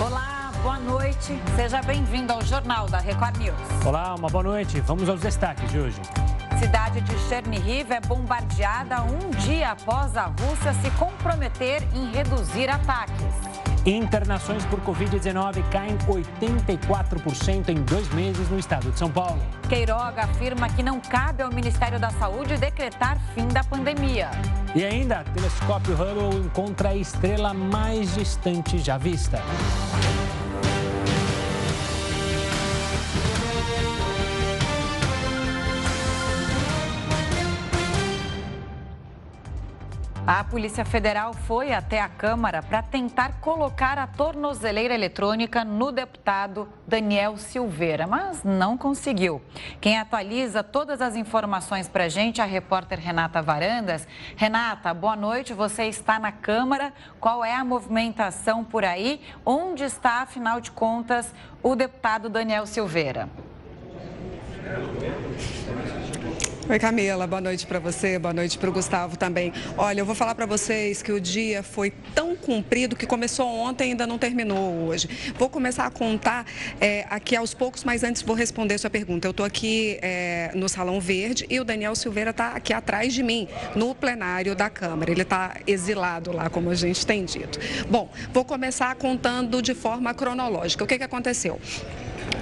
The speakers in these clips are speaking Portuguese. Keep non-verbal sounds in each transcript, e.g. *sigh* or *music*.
Olá, boa noite. Seja bem-vindo ao Jornal da Record News. Olá, uma boa noite. Vamos aos destaques de hoje. Cidade de Chernihiv é bombardeada um dia após a Rússia se comprometer em reduzir ataques. Internações por Covid-19 caem 84% em dois meses no estado de São Paulo. Queiroga afirma que não cabe ao Ministério da Saúde decretar fim da pandemia. E ainda, telescópio Hubble encontra a estrela mais distante já vista. A Polícia Federal foi até a Câmara para tentar colocar a tornozeleira eletrônica no deputado Daniel Silveira, mas não conseguiu. Quem atualiza todas as informações para a gente é a repórter Renata Varandas. Renata, boa noite. Você está na Câmara. Qual é a movimentação por aí? Onde está, afinal de contas, o deputado Daniel Silveira? Oi, Camila, boa noite para você, boa noite para o Gustavo também. Olha, eu vou falar para vocês que o dia foi tão comprido que começou ontem e ainda não terminou hoje. Vou começar a contar é, aqui aos poucos, mas antes vou responder sua pergunta. Eu estou aqui é, no Salão Verde e o Daniel Silveira está aqui atrás de mim, no plenário da Câmara. Ele está exilado lá, como a gente tem dito. Bom, vou começar contando de forma cronológica. O que, que aconteceu?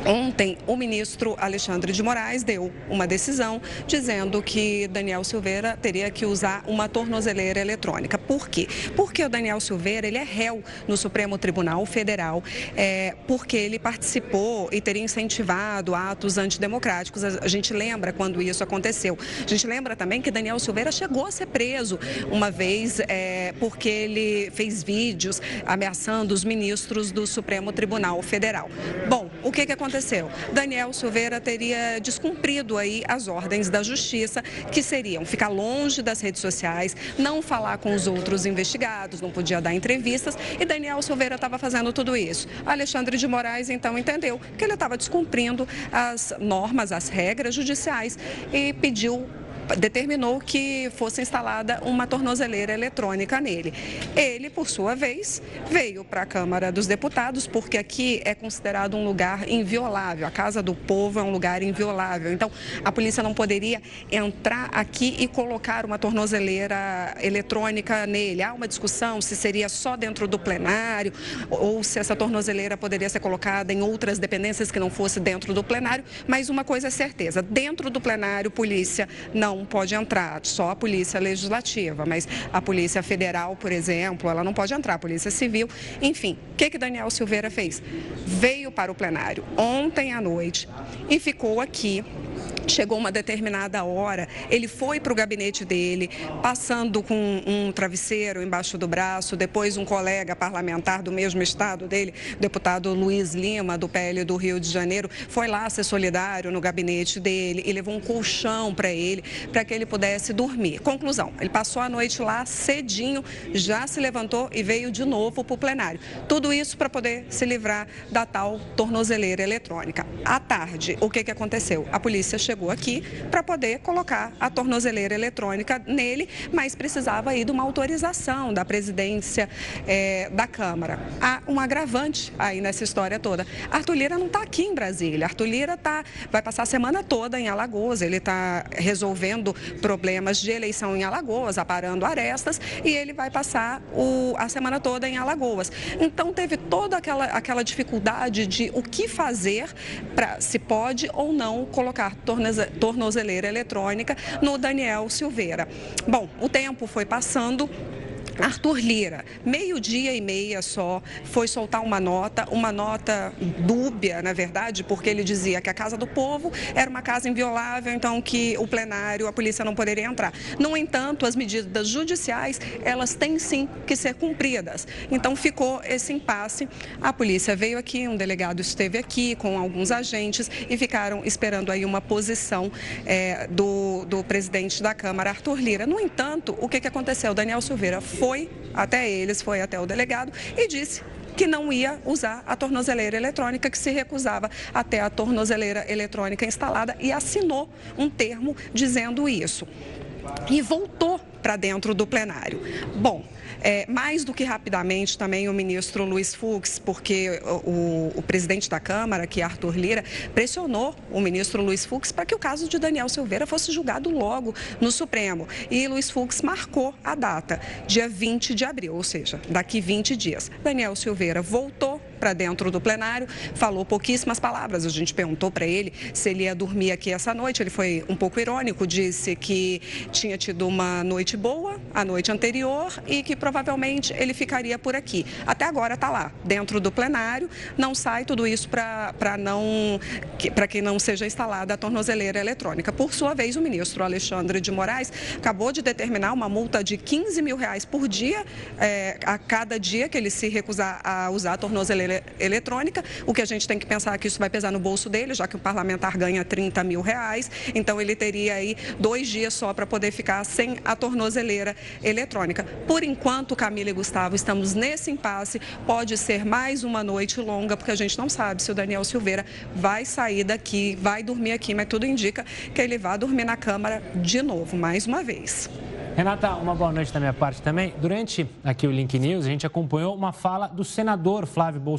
Ontem, o ministro Alexandre de Moraes deu uma decisão dizendo que Daniel Silveira teria que usar uma tornozeleira eletrônica. Por quê? Porque o Daniel Silveira ele é réu no Supremo Tribunal Federal, é, porque ele participou e teria incentivado atos antidemocráticos. A gente lembra quando isso aconteceu. A gente lembra também que Daniel Silveira chegou a ser preso uma vez é, porque ele fez vídeos ameaçando os ministros do Supremo Tribunal Federal. Bom, o que, que aconteceu? Daniel Silveira teria descumprido aí as ordens da justiça, que seriam ficar longe das redes sociais, não falar com os outros investigados, não podia dar entrevistas, e Daniel Silveira estava fazendo tudo isso. Alexandre de Moraes então entendeu que ele estava descumprindo as normas, as regras judiciais e pediu determinou que fosse instalada uma tornozeleira eletrônica nele. Ele, por sua vez, veio para a Câmara dos Deputados, porque aqui é considerado um lugar inviolável. A Casa do Povo é um lugar inviolável. Então, a polícia não poderia entrar aqui e colocar uma tornozeleira eletrônica nele. Há uma discussão se seria só dentro do plenário ou se essa tornozeleira poderia ser colocada em outras dependências que não fosse dentro do plenário. Mas uma coisa é certeza: dentro do plenário, polícia não não pode entrar, só a Polícia Legislativa, mas a Polícia Federal, por exemplo, ela não pode entrar, a Polícia Civil. Enfim, o que, que Daniel Silveira fez? Veio para o plenário ontem à noite e ficou aqui chegou uma determinada hora, ele foi para o gabinete dele, passando com um travesseiro embaixo do braço, depois um colega parlamentar do mesmo estado dele, deputado Luiz Lima, do PL do Rio de Janeiro, foi lá ser solidário no gabinete dele e levou um colchão para ele, para que ele pudesse dormir. Conclusão, ele passou a noite lá cedinho, já se levantou e veio de novo para o plenário. Tudo isso para poder se livrar da tal tornozeleira eletrônica. À tarde, o que, que aconteceu? A polícia chegou chegou aqui para poder colocar a tornozeleira eletrônica nele, mas precisava aí de uma autorização da presidência é, da Câmara. Há um agravante aí nessa história toda. Arthur Lira não está aqui em Brasília. Arthur Lira tá, vai passar a semana toda em Alagoas. Ele está resolvendo problemas de eleição em Alagoas, aparando arestas, e ele vai passar o, a semana toda em Alagoas. Então teve toda aquela, aquela dificuldade de o que fazer para se pode ou não colocar tornozeleira tornozeleira eletrônica no Daniel Silveira. Bom, o tempo foi passando. Arthur Lira, meio-dia e meia só, foi soltar uma nota, uma nota dúbia, na verdade, porque ele dizia que a Casa do Povo era uma casa inviolável, então que o plenário, a polícia não poderia entrar. No entanto, as medidas judiciais, elas têm sim que ser cumpridas. Então ficou esse impasse. A polícia veio aqui, um delegado esteve aqui com alguns agentes e ficaram esperando aí uma posição é, do, do presidente da Câmara, Arthur Lira. No entanto, o que, que aconteceu? Daniel Silveira foi foi até eles, foi até o delegado e disse que não ia usar a tornozeleira eletrônica, que se recusava até a tornozeleira eletrônica instalada e assinou um termo dizendo isso. e voltou para dentro do plenário. Bom, é, mais do que rapidamente também o ministro Luiz Fux, porque o, o, presidente da Câmara, que é Arthur Lira, pressionou o ministro Luiz Fux para que o caso de Daniel Silveira fosse julgado logo no Supremo. E Luiz Fux marcou a data, dia 20 de abril, ou seja, daqui 20 dias. Daniel Silveira voltou para dentro do plenário, falou pouquíssimas palavras. A gente perguntou para ele se ele ia dormir aqui essa noite. Ele foi um pouco irônico, disse que tinha tido uma noite boa a noite anterior e que provavelmente ele ficaria por aqui. Até agora está lá, dentro do plenário, não sai tudo isso para não para que não seja instalada a tornozeleira eletrônica. Por sua vez, o ministro Alexandre de Moraes acabou de determinar uma multa de 15 mil reais por dia é, a cada dia que ele se recusar a usar a tornozeleira eletrônica. O que a gente tem que pensar é que isso vai pesar no bolso dele, já que o parlamentar ganha 30 mil reais. Então ele teria aí dois dias só para poder ficar sem a tornozeleira eletrônica. Por enquanto, Camila e Gustavo, estamos nesse impasse. Pode ser mais uma noite longa, porque a gente não sabe se o Daniel Silveira vai sair daqui, vai dormir aqui, mas tudo indica que ele vai dormir na Câmara de novo, mais uma vez. Renata, uma boa noite da minha parte também. Durante aqui o Link News, a gente acompanhou uma fala do senador Flávio Bolsonaro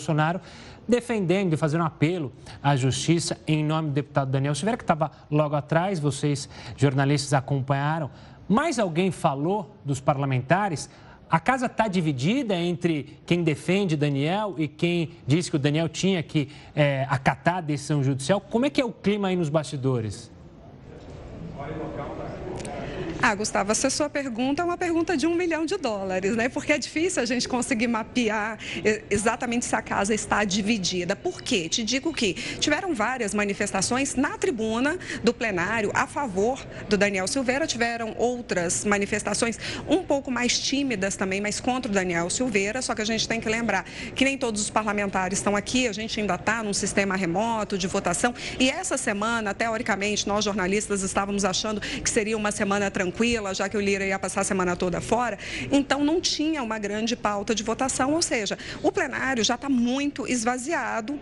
defendendo e fazendo apelo à justiça em nome do deputado Daniel Silveira, que estava logo atrás, vocês jornalistas acompanharam. Mais alguém falou dos parlamentares? A casa está dividida entre quem defende Daniel e quem diz que o Daniel tinha que é, acatar a decisão judicial. Como é que é o clima aí nos bastidores? Ah, Gustavo, essa sua pergunta é uma pergunta de um milhão de dólares, né? Porque é difícil a gente conseguir mapear exatamente se a casa está dividida. Por quê? Te digo que tiveram várias manifestações na tribuna do plenário a favor do Daniel Silveira, tiveram outras manifestações um pouco mais tímidas também, mas contra o Daniel Silveira. Só que a gente tem que lembrar que nem todos os parlamentares estão aqui, a gente ainda está num sistema remoto de votação. E essa semana, teoricamente, nós jornalistas estávamos achando que seria uma semana tranquila tranquila, já que o Lira ia passar a semana toda fora. Então, não tinha uma grande pauta de votação, ou seja, o plenário já está muito esvaziado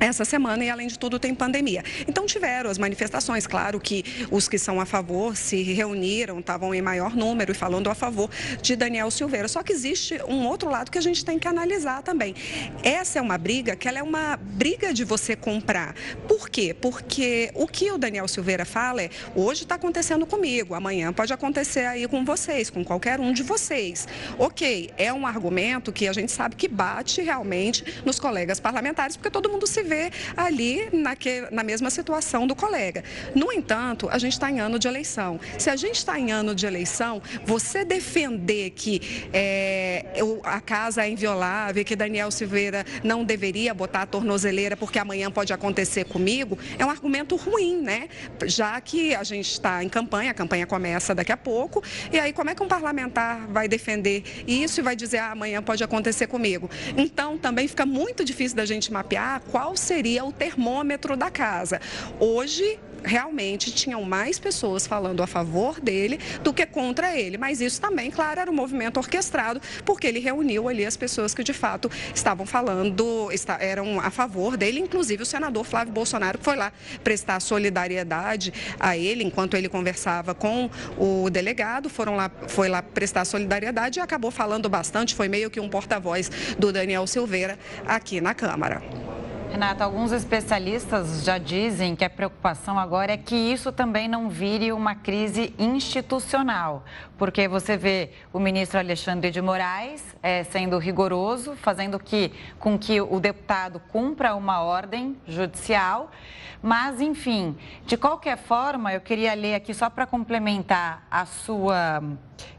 essa semana e, além de tudo, tem pandemia. Então, tiveram as manifestações. Claro que os que são a favor se reuniram, estavam em maior número e falando a favor de Daniel Silveira. Só que existe um outro lado que a gente tem que analisar também. Essa é uma briga que ela é uma briga de você comprar. Por quê? Porque o que o Daniel Silveira fala é: hoje está acontecendo comigo, amanhã pode acontecer aí com vocês, com qualquer um de vocês. Ok, é um argumento que a gente sabe que bate realmente nos colegas parlamentares, porque todo mundo se vê ali naque, na mesma situação do colega. No entanto, a gente está em ano de eleição. Se a gente está em ano de eleição, você defender que é, a casa é inviolável, que Daniel Silveira não deveria botar a tornozeleira porque amanhã pode acontecer comigo, é um argumento ruim, né? Já que a gente está em campanha, a campanha começa daqui a pouco, e aí como é que um parlamentar vai defender isso e vai dizer ah, amanhã pode acontecer comigo? Então também fica muito difícil da gente mapear qual seria o termômetro da casa. Hoje, realmente tinham mais pessoas falando a favor dele do que contra ele. Mas isso também, claro, era um movimento orquestrado, porque ele reuniu ali as pessoas que de fato estavam falando, eram a favor dele, inclusive o senador Flávio Bolsonaro, que foi lá prestar solidariedade a ele enquanto ele conversava com o delegado, foram lá, foi lá prestar solidariedade e acabou falando bastante, foi meio que um porta-voz do Daniel Silveira aqui na Câmara. Renata, alguns especialistas já dizem que a preocupação agora é que isso também não vire uma crise institucional, porque você vê o ministro Alexandre de Moraes é, sendo rigoroso, fazendo que, com que o deputado cumpra uma ordem judicial. Mas, enfim, de qualquer forma, eu queria ler aqui só para complementar a sua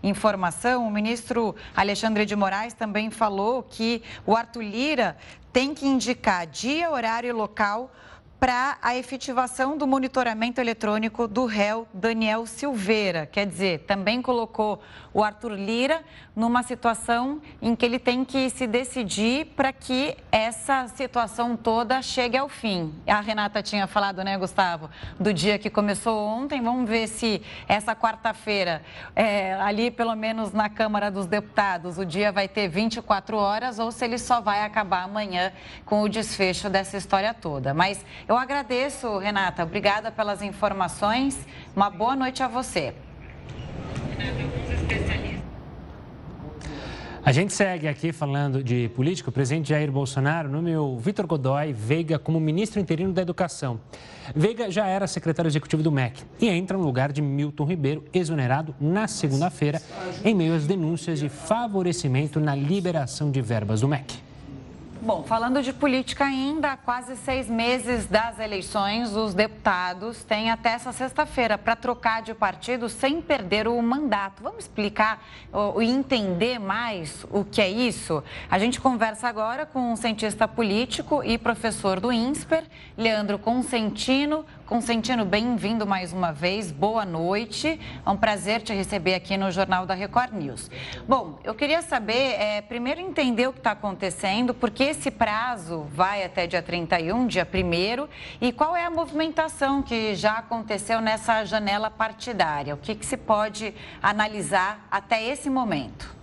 informação. O ministro Alexandre de Moraes também falou que o Arthur Lira tem que indicar dia, horário e local para a efetivação do monitoramento eletrônico do réu Daniel Silveira. Quer dizer, também colocou o Arthur Lira numa situação em que ele tem que se decidir para que essa situação toda chegue ao fim. A Renata tinha falado, né, Gustavo, do dia que começou ontem. Vamos ver se essa quarta-feira, é, ali pelo menos na Câmara dos Deputados, o dia vai ter 24 horas ou se ele só vai acabar amanhã com o desfecho dessa história toda. Mas eu agradeço, Renata. Obrigada pelas informações. Uma boa noite a você. A gente segue aqui falando de política. O presidente Jair Bolsonaro nomeou Vitor Godoy Veiga como ministro interino da Educação. Veiga já era secretário executivo do MEC e entra no lugar de Milton Ribeiro, exonerado na segunda-feira, em meio às denúncias de favorecimento na liberação de verbas do MEC. Bom, falando de política ainda, há quase seis meses das eleições, os deputados têm até essa sexta-feira para trocar de partido sem perder o mandato. Vamos explicar e entender mais o que é isso? A gente conversa agora com um cientista político e professor do INSPER, Leandro Consentino. Consentino, bem-vindo mais uma vez, boa noite. É um prazer te receber aqui no Jornal da Record News. Bom, eu queria saber, é, primeiro entender o que está acontecendo, porque esse prazo vai até dia 31, dia 1 e qual é a movimentação que já aconteceu nessa janela partidária? O que, que se pode analisar até esse momento?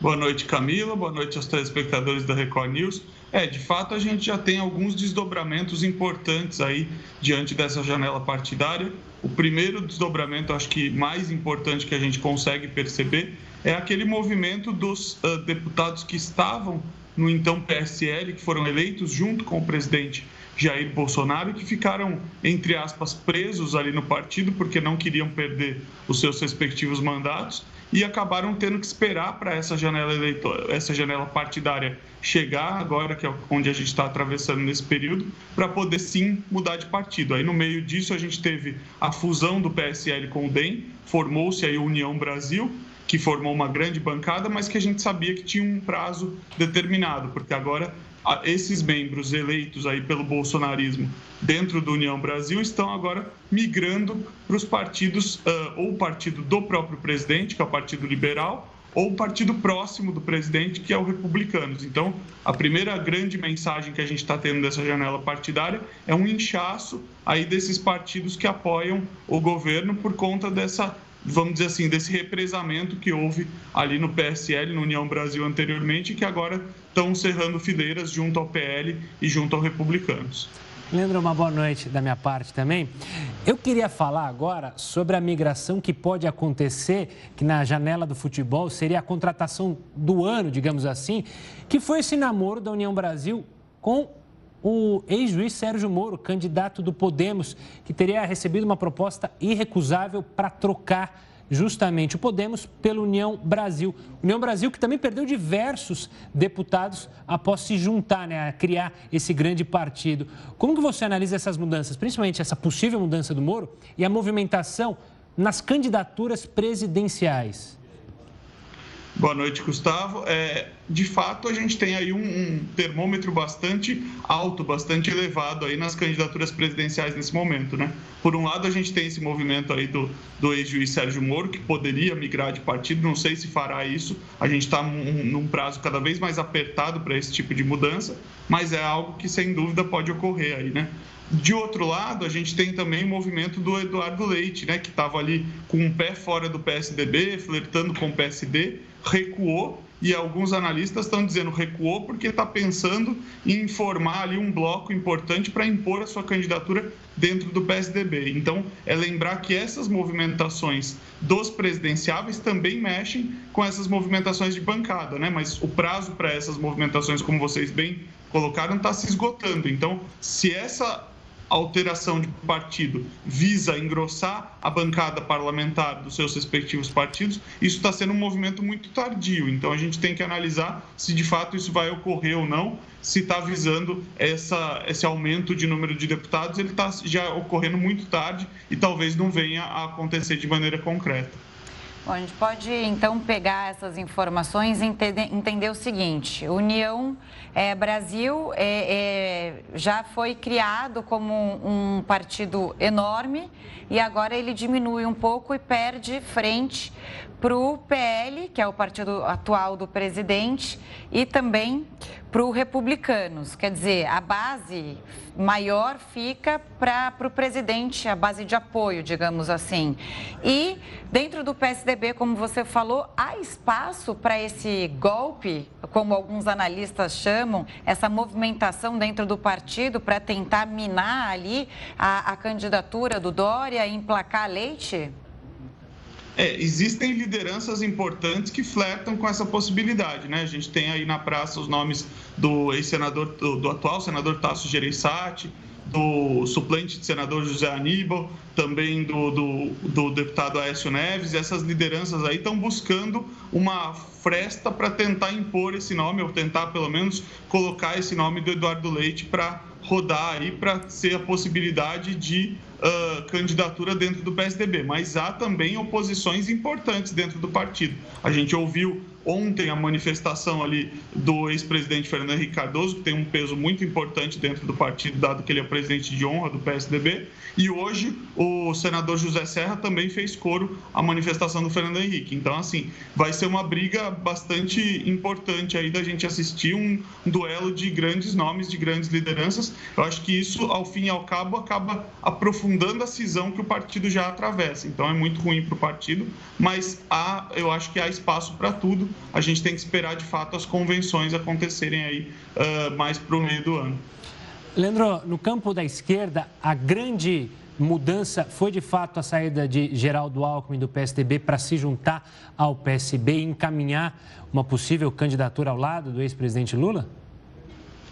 Boa noite, Camila. Boa noite aos telespectadores da Record News. É, de fato, a gente já tem alguns desdobramentos importantes aí diante dessa janela partidária. O primeiro desdobramento, acho que mais importante que a gente consegue perceber, é aquele movimento dos uh, deputados que estavam no então PSL, que foram eleitos junto com o presidente Jair Bolsonaro que ficaram, entre aspas, presos ali no partido porque não queriam perder os seus respectivos mandatos e acabaram tendo que esperar para essa janela eleitor, essa janela partidária chegar agora que é onde a gente está atravessando nesse período para poder sim mudar de partido. Aí no meio disso a gente teve a fusão do PSL com o DEM, formou-se aí a União Brasil que formou uma grande bancada, mas que a gente sabia que tinha um prazo determinado, porque agora esses membros eleitos aí pelo bolsonarismo dentro do União Brasil estão agora migrando para os partidos, uh, ou o partido do próprio presidente, que é o Partido Liberal, ou o partido próximo do presidente, que é o Republicanos. Então, a primeira grande mensagem que a gente está tendo dessa janela partidária é um inchaço aí desses partidos que apoiam o governo por conta dessa vamos dizer assim, desse represamento que houve ali no PSL, no União Brasil anteriormente, que agora estão cerrando fileiras junto ao PL e junto aos republicanos. Leandro, uma boa noite da minha parte também. Eu queria falar agora sobre a migração que pode acontecer, que na janela do futebol seria a contratação do ano, digamos assim, que foi esse namoro da União Brasil com o ex-juiz Sérgio Moro, candidato do Podemos, que teria recebido uma proposta irrecusável para trocar justamente o Podemos pela União Brasil. União Brasil que também perdeu diversos deputados após se juntar, né, a criar esse grande partido. Como que você analisa essas mudanças, principalmente essa possível mudança do Moro e a movimentação nas candidaturas presidenciais? Boa noite, Gustavo. É, de fato, a gente tem aí um, um, termômetro bastante alto, bastante elevado aí nas candidaturas presidenciais nesse momento, né? Por um lado, a gente tem esse movimento aí do, do ex-juiz Sérgio Moro, que poderia migrar de partido, não sei se fará isso. A gente está num, num prazo cada vez mais apertado para esse tipo de mudança, mas é algo que, sem dúvida, pode ocorrer aí, né? De outro lado, a gente tem também o movimento do Eduardo Leite, né, que estava ali com um pé fora do PSDB, flertando com o PSD, recuou e alguns analistas estão dizendo recuou porque está pensando em formar ali um bloco importante para impor a sua candidatura dentro do PSDB. Então, é lembrar que essas movimentações dos presidenciáveis também mexem com essas movimentações de bancada, né? Mas o prazo para essas movimentações, como vocês bem colocaram, está se esgotando. Então, se essa alteração de partido visa engrossar a bancada parlamentar dos seus respectivos partidos, isso está sendo um movimento muito tardio. Então a gente tem que analisar se de fato isso vai ocorrer ou não, se está visando essa, esse aumento de número de deputados, ele está já ocorrendo muito tarde e talvez não venha a acontecer de maneira concreta. Bom, a gente pode então pegar essas informações e entender, entender o seguinte: União é, Brasil é, é, já foi criado como um partido enorme e agora ele diminui um pouco e perde frente para o PL, que é o partido atual do presidente, e também para o Republicanos. Quer dizer, a base maior fica para o presidente, a base de apoio, digamos assim. E dentro do PSDB, como você falou, há espaço para esse golpe, como alguns analistas chamam, essa movimentação dentro do partido para tentar minar ali a, a candidatura do Dória e emplacar Leite? É, existem lideranças importantes que flertam com essa possibilidade, né? A gente tem aí na praça os nomes do ex-senador, do, do, atual senador Tasso Gereissati, do suplente de senador José Aníbal, também do, do, do deputado Aécio Neves. Essas lideranças aí estão buscando uma fresta para tentar impor esse nome, ou tentar pelo menos colocar esse nome do Eduardo Leite para rodar aí, para ser a possibilidade de uh, candidatura dentro do PSDB. Mas há também oposições importantes dentro do partido. A gente ouviu ontem a manifestação ali do ex-presidente Fernando Henrique Cardoso, que tem um peso muito importante dentro do partido, dado que ele é presidente de honra do PSDB, e hoje o senador José Serra também fez coro à manifestação do Fernando Henrique. Então, assim, vai ser uma briga bastante importante aí da gente assistir um duelo de grandes nomes, de grandes lideranças. Eu acho que isso, ao fim e ao cabo, acaba aprofundando a cisão que o partido já atravessa. Então, é muito ruim para o partido, mas há, eu acho que há espaço para tudo a gente tem que esperar de fato as convenções acontecerem aí uh, mais para o meio do ano. Leandro, no campo da esquerda, a grande mudança foi de fato a saída de Geraldo Alckmin do PSDB para se juntar ao PSB e encaminhar uma possível candidatura ao lado do ex-presidente Lula?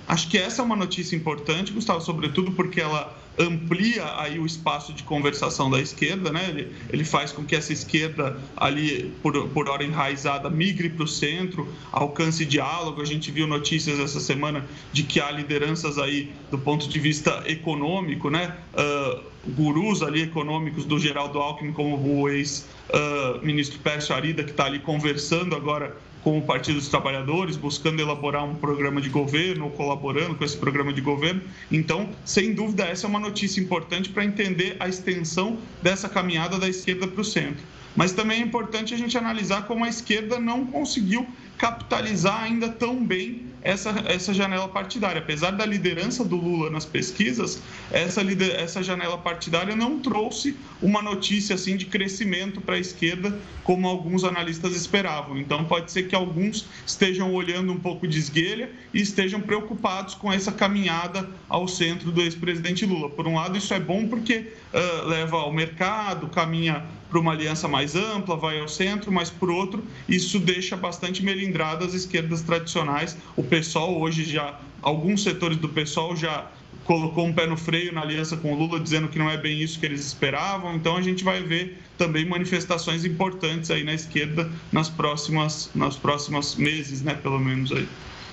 Acho que essa é uma notícia importante, Gustavo, sobretudo porque ela amplia aí o espaço de conversação da esquerda, né? Ele, ele faz com que essa esquerda ali, por, por hora enraizada, migre para o centro, alcance diálogo. A gente viu notícias essa semana de que há lideranças aí do ponto de vista econômico, né? Uh, gurus ali econômicos do Geraldo Alckmin, como o ex-ministro uh, Pércio Arida, que está ali conversando agora com o Partido dos Trabalhadores, buscando elaborar um programa de governo ou colaborando com esse programa de governo. Então, sem dúvida, essa é uma notícia importante para entender a extensão dessa caminhada da esquerda para o centro. Mas também é importante a gente analisar como a esquerda não conseguiu capitalizar ainda tão bem essa, essa janela partidária. Apesar da liderança do Lula nas pesquisas, essa, essa janela partidária não trouxe uma notícia assim de crescimento para a esquerda como alguns analistas esperavam. Então pode ser que alguns estejam olhando um pouco de esguelha e estejam preocupados com essa caminhada ao centro do ex-presidente Lula. Por um lado, isso é bom porque uh, leva ao mercado, caminha para uma aliança mais ampla, vai ao centro, mas por outro, isso deixa bastante melindradas as esquerdas tradicionais. O PSOL hoje já, alguns setores do PSOL já colocou um pé no freio na aliança com o Lula, dizendo que não é bem isso que eles esperavam. Então a gente vai ver também manifestações importantes aí na esquerda nas próximas, nos próximos meses, né, pelo menos aí.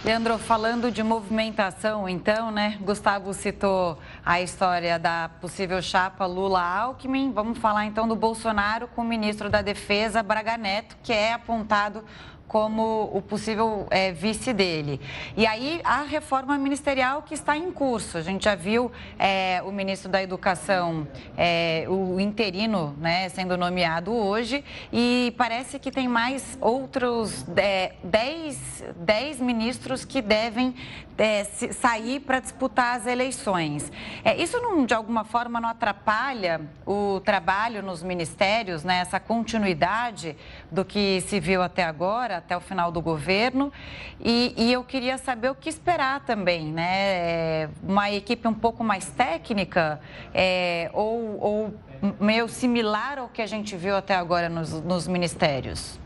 Leandro, falando de movimentação, então, né? Gustavo citou a história da possível chapa Lula-Alckmin. Vamos falar então do Bolsonaro com o ministro da Defesa, Braga Neto, que é apontado como o possível é, vice dele. E aí a reforma ministerial que está em curso. A gente já viu é, o ministro da Educação, é, o interino, né, sendo nomeado hoje, e parece que tem mais outros 10, é, 10 ministros que devem é, sair para disputar as eleições. É, isso, não, de alguma forma, não atrapalha o trabalho nos ministérios, né, essa continuidade do que se viu até agora? até o final do governo. E, e eu queria saber o que esperar também, né? É, uma equipe um pouco mais técnica é, ou, ou meio similar ao que a gente viu até agora nos, nos ministérios?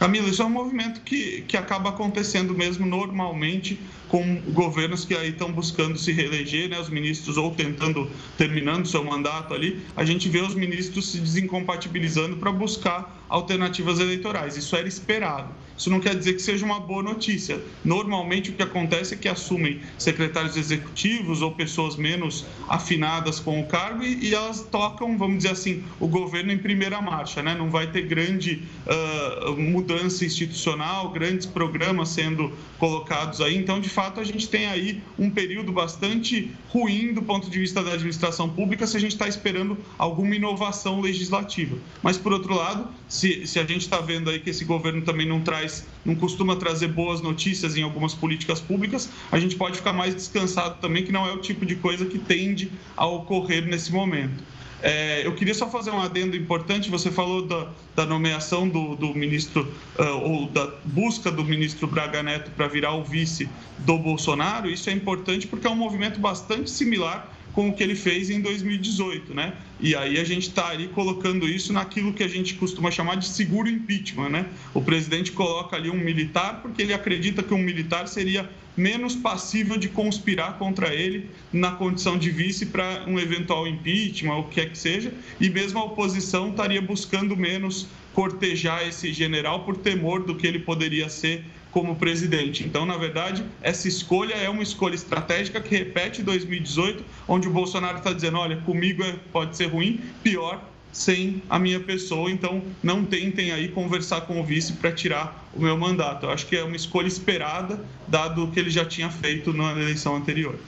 Camila, isso é um movimento que, que acaba acontecendo mesmo normalmente com governos que aí estão buscando se reeleger, né, os ministros ou tentando terminando seu mandato ali, a gente vê os ministros se desincompatibilizando para buscar alternativas eleitorais. Isso era esperado. Isso não quer dizer que seja uma boa notícia. Normalmente o que acontece é que assumem secretários executivos ou pessoas menos afinadas com o cargo e, e elas tocam, vamos dizer assim, o governo em primeira marcha, né? Não vai ter grande uh, mudança institucional, grandes programas sendo colocados aí. Então, de fato, a gente tem aí um período bastante ruim do ponto de vista da administração pública se a gente está esperando alguma inovação legislativa. Mas, por outro lado, se, se a gente está vendo aí que esse governo também não traz, não costuma trazer boas notícias em algumas políticas públicas, a gente pode ficar mais descansado também, que não é o tipo de coisa que tende a ocorrer nesse momento. É, eu queria só fazer um adendo importante. Você falou da, da nomeação do, do ministro, uh, ou da busca do ministro Braga Neto para virar o vice do Bolsonaro. Isso é importante porque é um movimento bastante similar com o que ele fez em 2018, né? E aí a gente está ali colocando isso naquilo que a gente costuma chamar de seguro impeachment, né? O presidente coloca ali um militar porque ele acredita que um militar seria menos passível de conspirar contra ele na condição de vice para um eventual impeachment, ou o que quer que seja, e mesmo a oposição estaria buscando menos cortejar esse general por temor do que ele poderia ser como presidente. Então, na verdade, essa escolha é uma escolha estratégica que repete 2018, onde o Bolsonaro está dizendo: olha, comigo é, pode ser ruim, pior sem a minha pessoa, então não tentem aí conversar com o vice para tirar o meu mandato. Eu acho que é uma escolha esperada, dado o que ele já tinha feito na eleição anterior.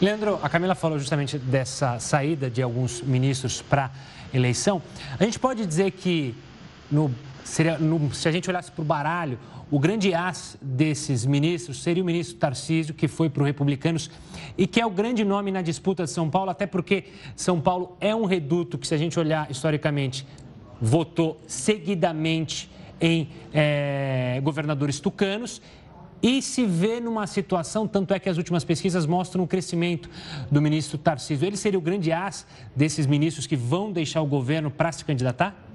Leandro, a Camila falou justamente dessa saída de alguns ministros para eleição. A gente pode dizer que no, seria, no, se a gente olhasse para o baralho, o grande as desses ministros seria o ministro Tarcísio, que foi para os republicanos e que é o grande nome na disputa de São Paulo, até porque São Paulo é um reduto que, se a gente olhar historicamente, votou seguidamente em é, governadores tucanos e se vê numa situação, tanto é que as últimas pesquisas mostram o crescimento do ministro Tarcísio. Ele seria o grande as desses ministros que vão deixar o governo para se candidatar?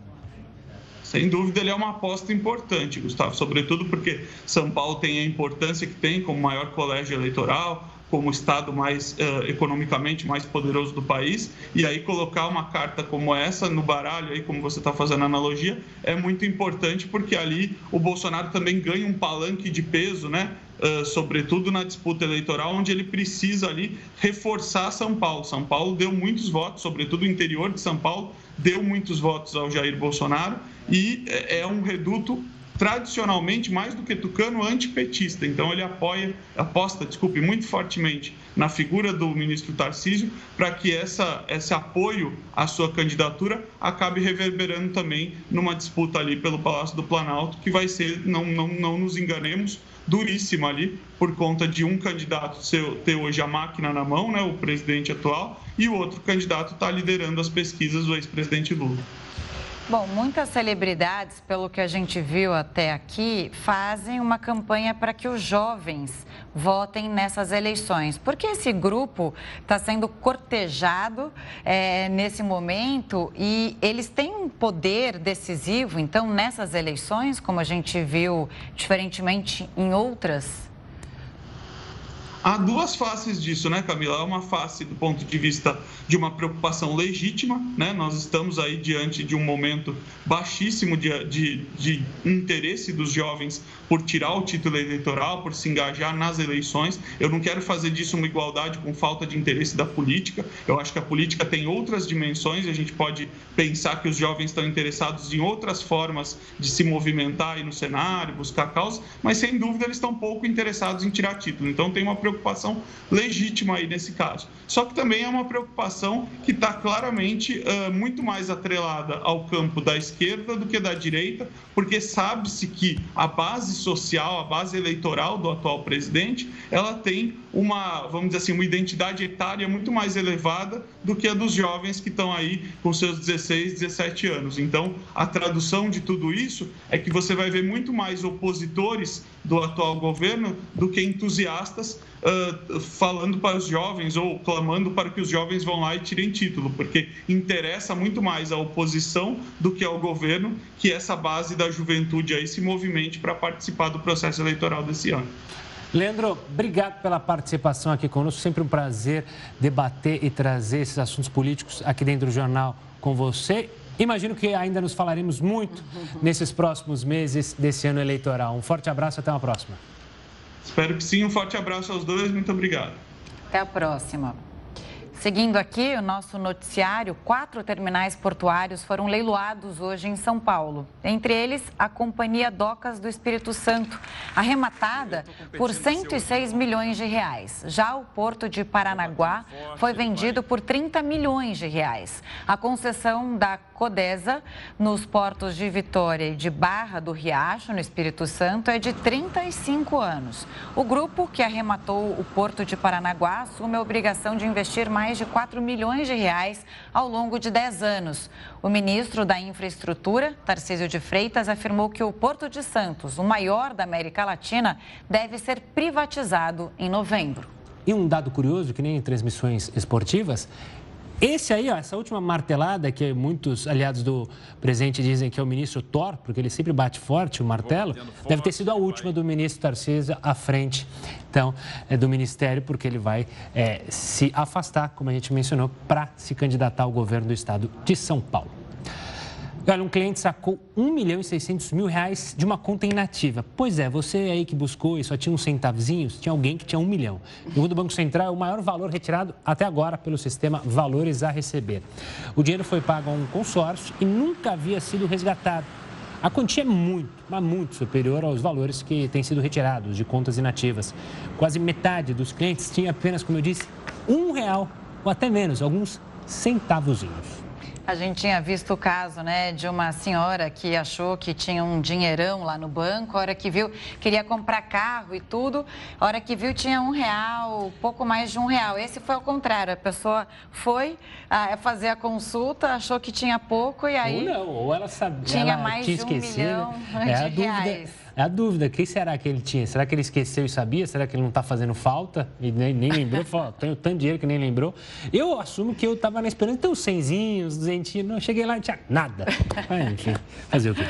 Sem dúvida, ele é uma aposta importante, Gustavo, sobretudo porque São Paulo tem a importância que tem como maior colégio eleitoral, como estado mais uh, economicamente mais poderoso do país. E aí colocar uma carta como essa no baralho aí como você está fazendo a analogia é muito importante porque ali o Bolsonaro também ganha um palanque de peso né? Uh, sobretudo na disputa eleitoral onde ele precisa ali reforçar São Paulo. São Paulo deu muitos votos sobretudo o interior de São Paulo deu muitos votos ao Jair Bolsonaro e é, é um reduto tradicionalmente mais do que tucano antipetista. Então ele apoia, aposta, desculpe, muito fortemente na figura do ministro Tarcísio para que essa, esse apoio à sua candidatura acabe reverberando também numa disputa ali pelo Palácio do Planalto, que vai ser, não, não, não nos enganemos, duríssima ali por conta de um candidato ter hoje a máquina na mão, né, o presidente atual, e o outro candidato está liderando as pesquisas, o ex-presidente Lula. Bom, muitas celebridades, pelo que a gente viu até aqui, fazem uma campanha para que os jovens votem nessas eleições. Porque esse grupo está sendo cortejado é, nesse momento e eles têm um poder decisivo, então, nessas eleições, como a gente viu diferentemente em outras Há duas faces disso, né, Camila? Há uma face do ponto de vista de uma preocupação legítima, né? Nós estamos aí diante de um momento baixíssimo de, de, de interesse dos jovens por tirar o título eleitoral, por se engajar nas eleições. Eu não quero fazer disso uma igualdade com falta de interesse da política. Eu acho que a política tem outras dimensões e a gente pode pensar que os jovens estão interessados em outras formas de se movimentar aí no cenário, buscar causas, mas sem dúvida eles estão pouco interessados em tirar título. Então tem uma preocupação preocupação legítima aí nesse caso. Só que também é uma preocupação que está claramente uh, muito mais atrelada ao campo da esquerda do que da direita, porque sabe-se que a base social, a base eleitoral do atual presidente, ela tem uma, vamos dizer assim, uma identidade etária muito mais elevada do que a dos jovens que estão aí com seus 16, 17 anos. Então, a tradução de tudo isso é que você vai ver muito mais opositores do atual governo do que entusiastas uh, falando para os jovens ou clamando para que os jovens vão lá e tirem título, porque interessa muito mais a oposição do que ao governo que essa base da juventude aí se movimente para participar do processo eleitoral desse ano. Leandro, obrigado pela participação aqui conosco. Sempre um prazer debater e trazer esses assuntos políticos aqui dentro do jornal com você. Imagino que ainda nos falaremos muito *laughs* nesses próximos meses desse ano eleitoral. Um forte abraço, até uma próxima. Espero que sim. Um forte abraço aos dois. Muito obrigado. Até a próxima. Seguindo aqui o nosso noticiário, quatro terminais portuários foram leiloados hoje em São Paulo. Entre eles, a Companhia Docas do Espírito Santo, arrematada por 106 milhões de reais. Já o Porto de Paranaguá foi vendido por 30 milhões de reais. A concessão da Codesa nos portos de Vitória e de Barra do Riacho, no Espírito Santo, é de 35 anos. O grupo que arrematou o Porto de Paranaguá assume a obrigação de investir mais de 4 milhões de reais ao longo de 10 anos. O ministro da Infraestrutura, Tarcísio de Freitas, afirmou que o Porto de Santos, o maior da América Latina, deve ser privatizado em novembro. E um dado curioso, que nem em transmissões esportivas, esse aí, ó, essa última martelada que muitos aliados do presidente dizem que é o ministro Thor, porque ele sempre bate forte o martelo, deve ter sido a última do ministro Tarcísio à frente, então, é do ministério, porque ele vai é, se afastar, como a gente mencionou, para se candidatar ao governo do estado de São Paulo. Olha, um cliente sacou 1 milhão e 600 mil reais de uma conta inativa. Pois é, você aí que buscou e só tinha uns centavinhos, tinha alguém que tinha um milhão. Segundo o Banco Central, é o maior valor retirado até agora pelo sistema Valores a Receber. O dinheiro foi pago a um consórcio e nunca havia sido resgatado. A quantia é muito, mas muito superior aos valores que têm sido retirados de contas inativas. Quase metade dos clientes tinha apenas, como eu disse, um real ou até menos, alguns centavozinhos. A gente tinha visto o caso, né, de uma senhora que achou que tinha um dinheirão lá no banco, a hora que viu, queria comprar carro e tudo, a hora que viu tinha um real, pouco mais de um real. Esse foi ao contrário, a pessoa foi a fazer a consulta, achou que tinha pouco e aí... Ou não, ou ela sabia, tinha ela mais tinha de um esquecido. milhão é de a reais. Dúvida. É a dúvida, quem será que ele tinha? Será que ele esqueceu e sabia? Será que ele não está fazendo falta e nem, nem lembrou? *laughs* Falou, tenho tanto dinheiro que nem lembrou. Eu assumo que eu estava na esperança uns cenzinhos, duzentinhos. Não, cheguei lá e não tinha nada. *laughs* Mas, enfim, fazer o quê?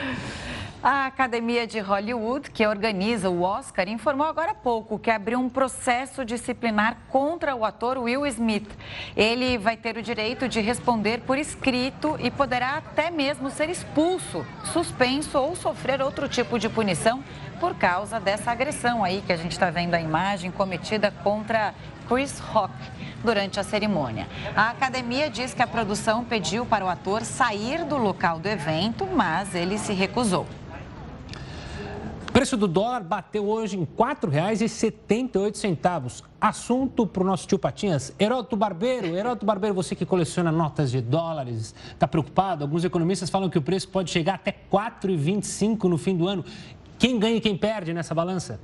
A Academia de Hollywood, que organiza o Oscar, informou agora há pouco que abriu um processo disciplinar contra o ator Will Smith. Ele vai ter o direito de responder por escrito e poderá até mesmo ser expulso, suspenso ou sofrer outro tipo de punição por causa dessa agressão aí que a gente está vendo a imagem cometida contra Chris Rock durante a cerimônia. A academia diz que a produção pediu para o ator sair do local do evento, mas ele se recusou. Preço do dólar bateu hoje em R$ 4,78. Assunto para o nosso tio Patinhas. Heródoto Barbeiro, Heródoto Barbeiro, você que coleciona notas de dólares, está preocupado? Alguns economistas falam que o preço pode chegar até R$ 4,25 no fim do ano. Quem ganha e quem perde nessa balança?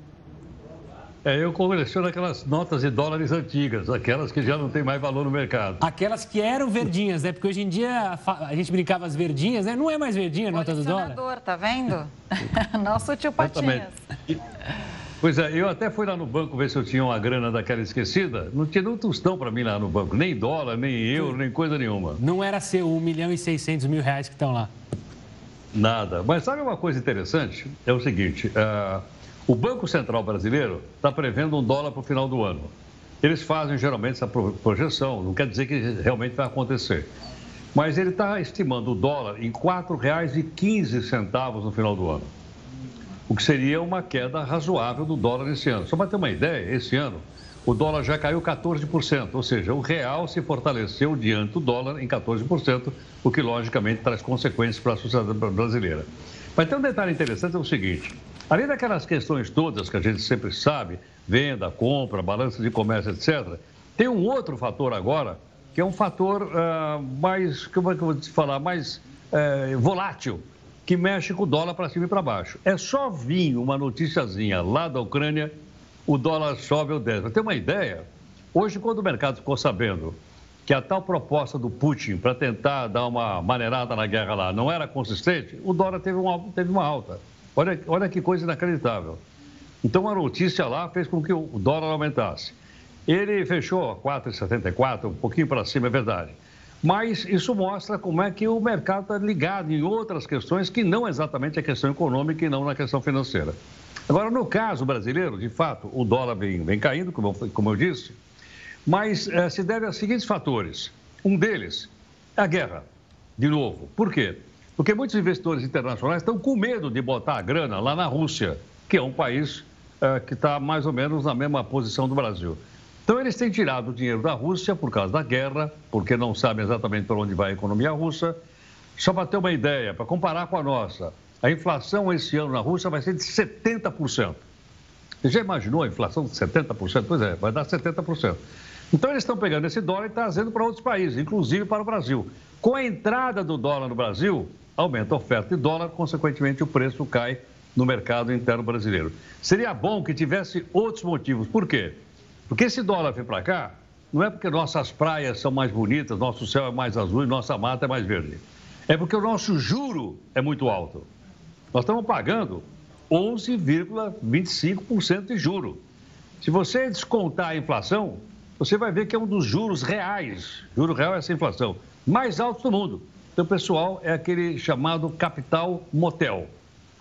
É, eu coleciono aquelas notas de dólares antigas, aquelas que já não têm mais valor no mercado. Aquelas que eram verdinhas, né? Porque hoje em dia a gente brincava as verdinhas, né? Não é mais verdinha a nota do dólar. tá vendo? *laughs* Nosso tio Patinhas. Pois é, eu até fui lá no banco ver se eu tinha uma grana daquela esquecida. Não tinha um tostão para mim lá no banco. Nem dólar, nem euro, nem coisa nenhuma. Não era seu 1 milhão e 600 mil reais que estão lá. Nada. Mas sabe uma coisa interessante? É o seguinte... Uh o Banco Central Brasileiro está prevendo um dólar para o final do ano. Eles fazem geralmente essa projeção, não quer dizer que realmente vai acontecer. Mas ele está estimando o dólar em R$ 4,15 no final do ano. O que seria uma queda razoável do dólar esse ano. Só para ter uma ideia, esse ano o dólar já caiu 14%, ou seja, o real se fortaleceu diante do dólar em 14%, o que logicamente traz consequências para a sociedade brasileira. Mas tem um detalhe interessante, é o seguinte, Além daquelas questões todas que a gente sempre sabe, venda, compra, balança de comércio, etc., tem um outro fator agora, que é um fator uh, mais, como é que eu vou te falar, mais uh, volátil, que mexe com o dólar para cima e para baixo. É só vir uma noticiazinha lá da Ucrânia, o dólar sobe ou desce. Para ter uma ideia, hoje, quando o mercado ficou sabendo que a tal proposta do Putin para tentar dar uma maneirada na guerra lá não era consistente, o dólar teve uma, teve uma alta. Olha, olha que coisa inacreditável. Então a notícia lá fez com que o dólar aumentasse. Ele fechou a 4,74, um pouquinho para cima, é verdade. Mas isso mostra como é que o mercado está ligado em outras questões que não exatamente a questão econômica e não na questão financeira. Agora, no caso brasileiro, de fato, o dólar vem, vem caindo, como, como eu disse, mas é, se deve a seguintes fatores. Um deles a guerra, de novo. Por quê? Porque muitos investidores internacionais estão com medo de botar a grana lá na Rússia, que é um país é, que está mais ou menos na mesma posição do Brasil. Então, eles têm tirado o dinheiro da Rússia por causa da guerra, porque não sabem exatamente para onde vai a economia russa. Só para ter uma ideia, para comparar com a nossa, a inflação esse ano na Rússia vai ser de 70%. Você já imaginou a inflação de 70%? Pois é, vai dar 70%. Então, eles estão pegando esse dólar e trazendo para outros países, inclusive para o Brasil. Com a entrada do dólar no Brasil, aumenta a oferta de dólar, consequentemente o preço cai no mercado interno brasileiro. Seria bom que tivesse outros motivos. Por quê? Porque esse dólar vem para cá, não é porque nossas praias são mais bonitas, nosso céu é mais azul e nossa mata é mais verde. É porque o nosso juro é muito alto. Nós estamos pagando 11,25% de juro. Se você descontar a inflação, você vai ver que é um dos juros reais, juro real é essa inflação, mais altos do mundo. Então, pessoal, é aquele chamado capital motel.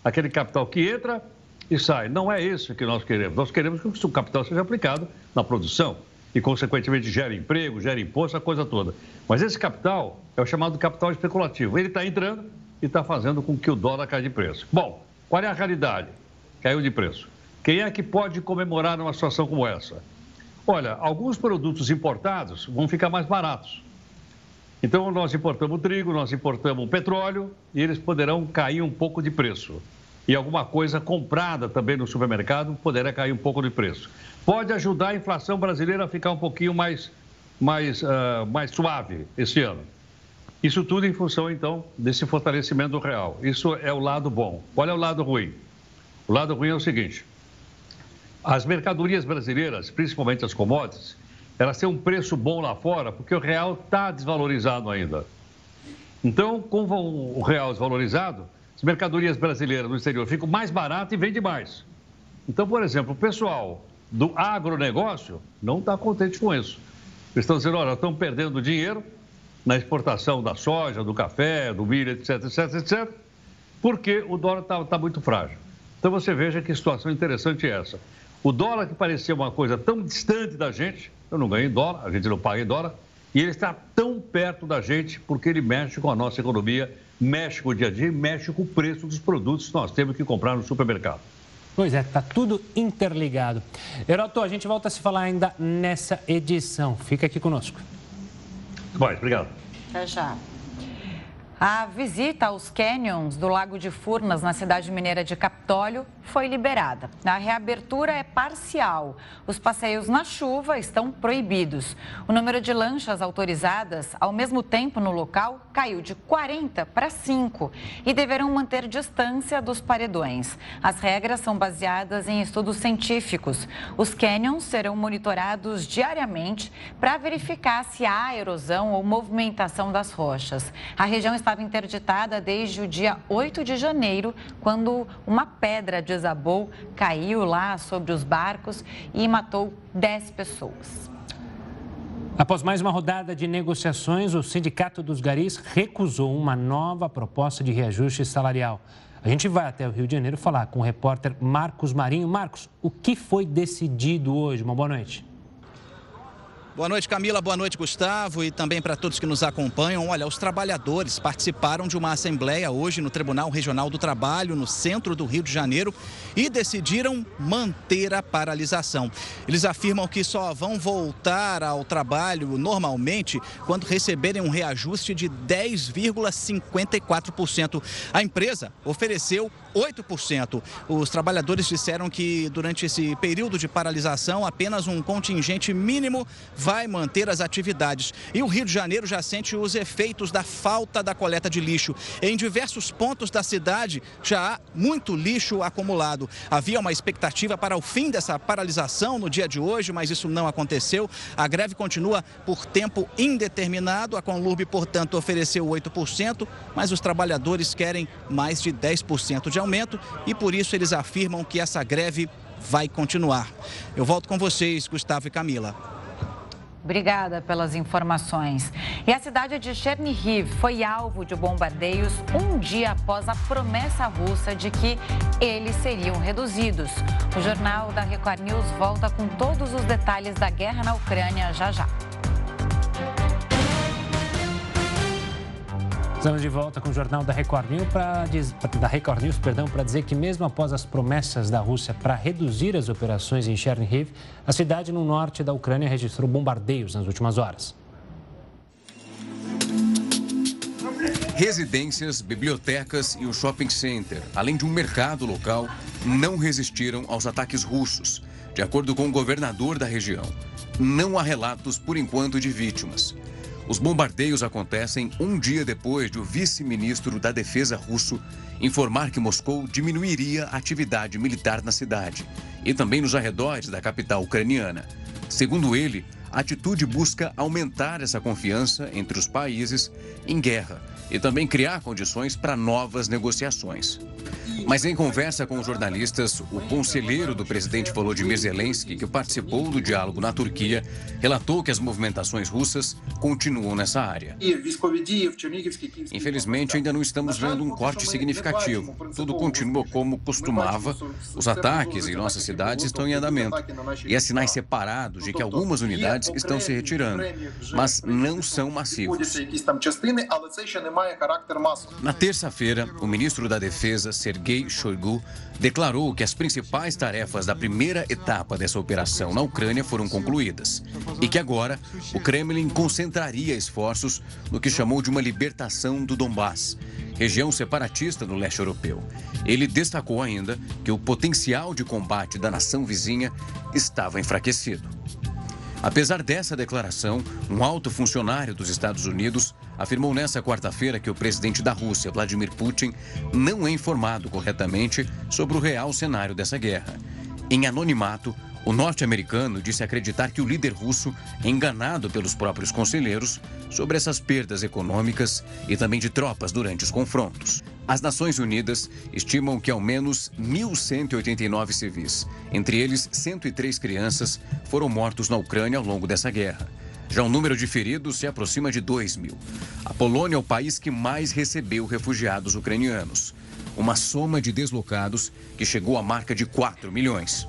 Aquele capital que entra e sai. Não é isso que nós queremos. Nós queremos que o capital seja aplicado na produção e, consequentemente, gere emprego, gere imposto, a coisa toda. Mas esse capital é o chamado capital especulativo. Ele está entrando e está fazendo com que o dólar caia de preço. Bom, qual é a realidade? Caiu de preço. Quem é que pode comemorar uma situação como essa? Olha, alguns produtos importados vão ficar mais baratos. Então, nós importamos trigo, nós importamos petróleo e eles poderão cair um pouco de preço. E alguma coisa comprada também no supermercado poderá cair um pouco de preço. Pode ajudar a inflação brasileira a ficar um pouquinho mais, mais, uh, mais suave esse ano. Isso tudo em função, então, desse fortalecimento do real. Isso é o lado bom. Qual é o lado ruim? O lado ruim é o seguinte: as mercadorias brasileiras, principalmente as commodities, elas têm um preço bom lá fora porque o real está desvalorizado ainda. Então, com o real desvalorizado, as mercadorias brasileiras no exterior ficam mais baratas e vendem mais. Então, por exemplo, o pessoal do agronegócio não está contente com isso. Eles estão dizendo, olha, estão perdendo dinheiro na exportação da soja, do café, do milho, etc, etc, etc, porque o dólar está tá muito frágil. Então, você veja que situação interessante é essa. O dólar que parecia uma coisa tão distante da gente, eu não ganho em dólar, a gente não paga em dólar, e ele está tão perto da gente porque ele mexe com a nossa economia, mexe com o dia a dia e mexe com o preço dos produtos que nós temos que comprar no supermercado. Pois é, está tudo interligado. Heroto, a gente volta a se falar ainda nessa edição. Fica aqui conosco. Bom, obrigado. Até já. A visita aos canyons do Lago de Furnas, na cidade mineira de Capitólio, foi liberada. A reabertura é parcial. Os passeios na chuva estão proibidos. O número de lanchas autorizadas, ao mesmo tempo no local, caiu de 40 para 5 e deverão manter distância dos paredões. As regras são baseadas em estudos científicos. Os canyons serão monitorados diariamente para verificar se há erosão ou movimentação das rochas. A região estava interditada desde o dia 8 de janeiro, quando uma pedra de desabou, caiu lá sobre os barcos e matou 10 pessoas. Após mais uma rodada de negociações, o Sindicato dos Garis recusou uma nova proposta de reajuste salarial. A gente vai até o Rio de Janeiro falar com o repórter Marcos Marinho. Marcos, o que foi decidido hoje? Uma boa noite. Boa noite, Camila. Boa noite, Gustavo. E também para todos que nos acompanham. Olha, os trabalhadores participaram de uma assembleia hoje no Tribunal Regional do Trabalho, no centro do Rio de Janeiro, e decidiram manter a paralisação. Eles afirmam que só vão voltar ao trabalho normalmente quando receberem um reajuste de 10,54%. A empresa ofereceu 8%. Os trabalhadores disseram que durante esse período de paralisação, apenas um contingente mínimo vai manter as atividades. E o Rio de Janeiro já sente os efeitos da falta da coleta de lixo. Em diversos pontos da cidade já há muito lixo acumulado. Havia uma expectativa para o fim dessa paralisação no dia de hoje, mas isso não aconteceu. A greve continua por tempo indeterminado. A Conlurb, portanto, ofereceu 8%, mas os trabalhadores querem mais de 10% de aumento e por isso eles afirmam que essa greve vai continuar. Eu volto com vocês, Gustavo e Camila. Obrigada pelas informações. E a cidade de Chernihiv foi alvo de bombardeios um dia após a promessa russa de que eles seriam reduzidos. O jornal da Record News volta com todos os detalhes da guerra na Ucrânia já já. Estamos de volta com o jornal da Record News para da Record News, perdão, para dizer que mesmo após as promessas da Rússia para reduzir as operações em Chernihiv, a cidade no norte da Ucrânia registrou bombardeios nas últimas horas. Residências, bibliotecas e o shopping center, além de um mercado local, não resistiram aos ataques russos, de acordo com o governador da região. Não há relatos, por enquanto, de vítimas. Os bombardeios acontecem um dia depois de o vice-ministro da Defesa russo informar que Moscou diminuiria a atividade militar na cidade e também nos arredores da capital ucraniana. Segundo ele, a atitude busca aumentar essa confiança entre os países em guerra e também criar condições para novas negociações. Mas em conversa com os jornalistas, o conselheiro do presidente Volodymyr Zelensky, que participou do diálogo na Turquia, relatou que as movimentações russas continuam nessa área. Infelizmente, ainda não estamos vendo um corte significativo. Tudo continua como costumava. Os ataques em nossas cidades estão em andamento. E há sinais separados de que algumas unidades estão se retirando, mas não são massivos. Na terça-feira, o ministro da Defesa, Sergei Shoigu, declarou que as principais tarefas da primeira etapa dessa operação na Ucrânia foram concluídas e que agora o Kremlin concentraria esforços no que chamou de uma libertação do Donbass, região separatista no leste europeu. Ele destacou ainda que o potencial de combate da nação vizinha estava enfraquecido. Apesar dessa declaração, um alto funcionário dos Estados Unidos afirmou nesta quarta-feira que o presidente da Rússia, Vladimir Putin, não é informado corretamente sobre o real cenário dessa guerra. Em anonimato, o norte-americano disse acreditar que o líder russo é enganado pelos próprios conselheiros sobre essas perdas econômicas e também de tropas durante os confrontos. As Nações Unidas estimam que ao menos 1.189 civis, entre eles 103 crianças, foram mortos na Ucrânia ao longo dessa guerra. Já o número de feridos se aproxima de 2 mil. A Polônia é o país que mais recebeu refugiados ucranianos. Uma soma de deslocados que chegou à marca de 4 milhões.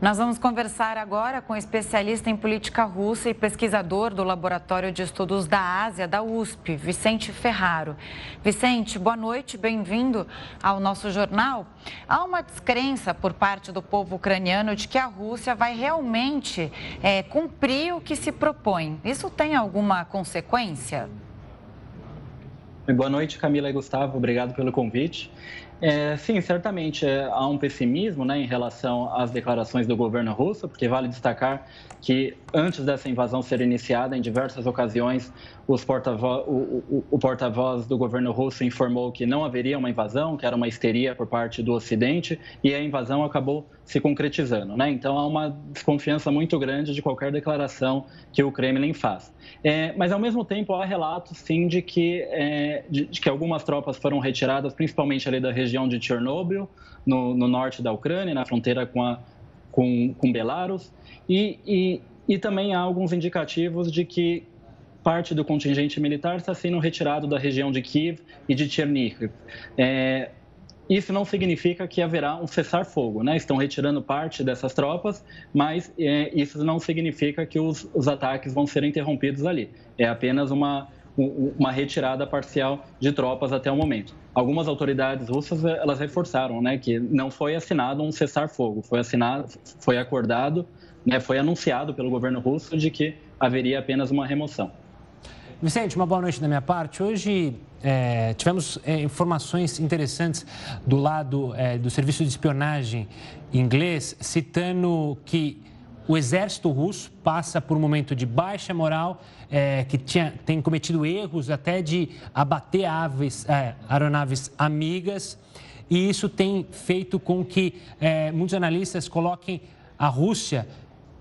Nós vamos conversar agora com especialista em política russa e pesquisador do Laboratório de Estudos da Ásia, da USP, Vicente Ferraro. Vicente, boa noite, bem-vindo ao nosso jornal. Há uma descrença por parte do povo ucraniano de que a Rússia vai realmente é, cumprir o que se propõe. Isso tem alguma consequência? Boa noite, Camila e Gustavo. Obrigado pelo convite. É, sim, certamente é, há um pessimismo né, em relação às declarações do governo russo, porque vale destacar que antes dessa invasão ser iniciada, em diversas ocasiões, porta-voz, o, o, o porta-voz do governo russo informou que não haveria uma invasão, que era uma histeria por parte do Ocidente, e a invasão acabou se concretizando. Né? Então, há uma desconfiança muito grande de qualquer declaração que o Kremlin faz. É, mas, ao mesmo tempo, há relatos, sim, de que, é, de, de, que algumas tropas foram retiradas, principalmente ali da região de Chernobyl, no, no norte da Ucrânia, na fronteira com, a, com, com Belarus, e, e, e também há alguns indicativos de que parte do contingente militar está sendo retirado da região de Kiev e de Chernihiv. É, isso não significa que haverá um cessar-fogo, né? Estão retirando parte dessas tropas, mas é, isso não significa que os, os, ataques vão ser interrompidos ali. É apenas uma, uma retirada parcial de tropas até o momento. Algumas autoridades russas elas reforçaram, né, que não foi assinado um cessar-fogo, foi assinado, foi acordado, né, foi anunciado pelo governo russo de que haveria apenas uma remoção. Vicente, uma boa noite da minha parte. Hoje é, tivemos é, informações interessantes do lado é, do serviço de espionagem inglês, citando que o exército russo passa por um momento de baixa moral, é, que tinha, tem cometido erros até de abater aves, é, aeronaves amigas, e isso tem feito com que é, muitos analistas coloquem a Rússia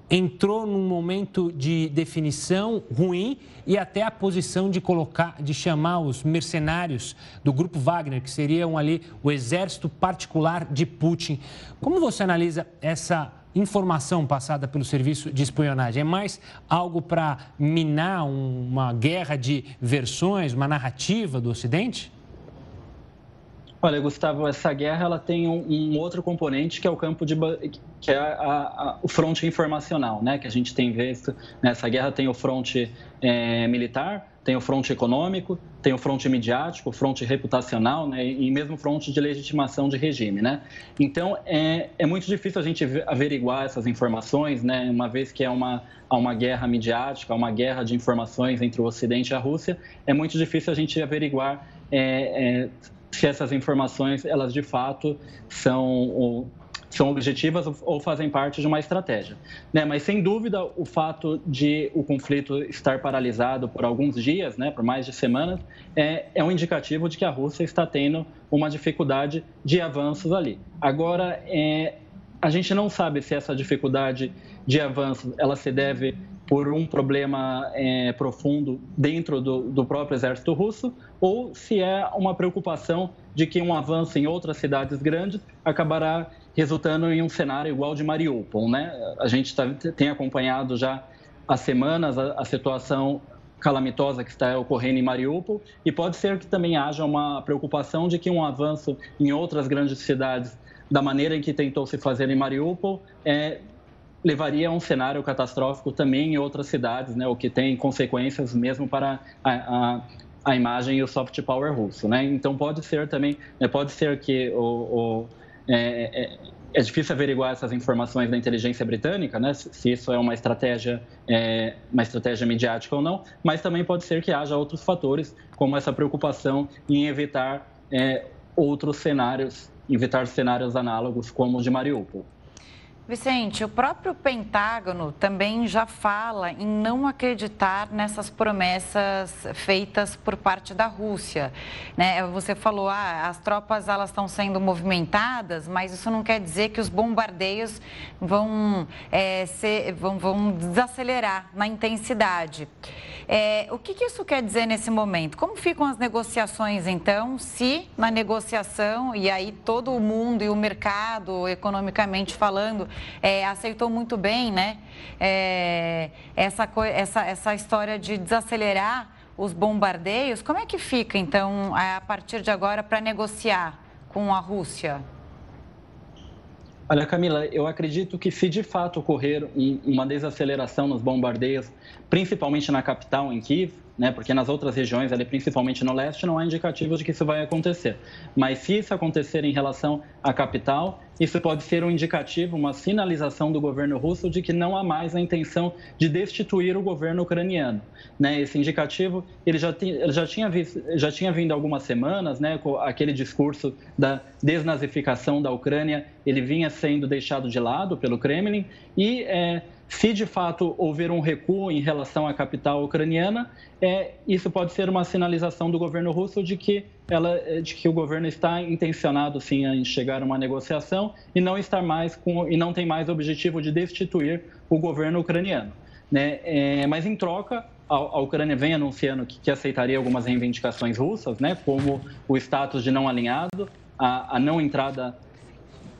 entrou num momento de definição ruim e até a posição de colocar, de chamar os mercenários do grupo Wagner, que seriam ali o exército particular de Putin. Como você analisa essa informação passada pelo serviço de espionagem? É mais algo para minar uma guerra de versões, uma narrativa do Ocidente? Olha, Gustavo, essa guerra ela tem um, um outro componente que é o campo de que é a, a, o fronte informacional, né? Que a gente tem visto nessa guerra tem o fronte é, militar, tem o fronte econômico, tem o fronte midiático, o fronte reputacional, né? E mesmo fronte de legitimação de regime, né? Então é, é muito difícil a gente averiguar essas informações, né? Uma vez que é uma uma guerra midiática, uma guerra de informações entre o Ocidente e a Rússia, é muito difícil a gente averiguar é, é, se essas informações elas de fato são são objetivas ou fazem parte de uma estratégia. Né? Mas, sem dúvida, o fato de o conflito estar paralisado por alguns dias, né, por mais de semanas, é, é um indicativo de que a Rússia está tendo uma dificuldade de avanços ali. Agora, é, a gente não sabe se essa dificuldade de avanço ela se deve por um problema é, profundo dentro do, do, próprio exército russo ou se é uma preocupação de que um avanço em outras cidades grandes acabará resultando em um cenário igual de Mariupol, né? A gente tá, tem acompanhado já há semanas a, a situação calamitosa que está ocorrendo em Mariupol e pode ser que também haja uma preocupação de que um avanço em outras grandes cidades da maneira em que tentou se fazer em Mariupol é, levaria a um cenário catastrófico também em outras cidades, né, o que tem consequências mesmo para a, a, a imagem e o soft power russo. Né? Então, pode ser também, né, pode ser que o, o é, é, é, difícil averiguar essas informações da inteligência britânica, né, se isso é uma estratégia, é, uma estratégia midiática ou não, mas também pode ser que haja outros fatores, como essa preocupação em evitar é, outros cenários, evitar cenários análogos como o de Mariupol. Vicente, o próprio Pentágono também já fala em não acreditar nessas promessas feitas por parte da Rússia. Né? Você falou, ah, as tropas elas estão sendo movimentadas, mas isso não quer dizer que os bombardeios vão, é, ser, vão, vão desacelerar na intensidade. É, o que, que isso quer dizer nesse momento? Como ficam as negociações, então, se na negociação, e aí todo o mundo e o mercado, economicamente falando, é, aceitou muito bem, né? É, essa, essa, essa história de desacelerar os bombardeios. Como é que fica, então, a partir de agora, para negociar com a Rússia? Olha, Camila, eu acredito que se de fato ocorrer uma desaceleração nos bombardeios, principalmente na capital, em Kiev, né? Porque nas outras regiões, ali, principalmente no leste, não há indicativos de que isso vai acontecer. Mas se isso acontecer em relação à capital, isso pode ser um indicativo, uma sinalização do governo russo de que não há mais a intenção de destituir o governo ucraniano. Né? Esse indicativo ele já, ele já, tinha, visto, já tinha vindo algumas semanas, né? com aquele discurso da desnazificação da Ucrânia, ele vinha sendo deixado de lado pelo Kremlin e é, se de fato houver um recuo em relação à capital ucraniana, é, isso pode ser uma sinalização do governo russo de que, ela, é, de que o governo está intencionado sim em chegar a uma negociação e não estar mais com, e não tem mais o objetivo de destituir o governo ucraniano. Né? É, mas em troca, a, Ucrânia vem anunciando que, que, aceitaria algumas reivindicações russas, né? como o status de não alinhado, a, a não entrada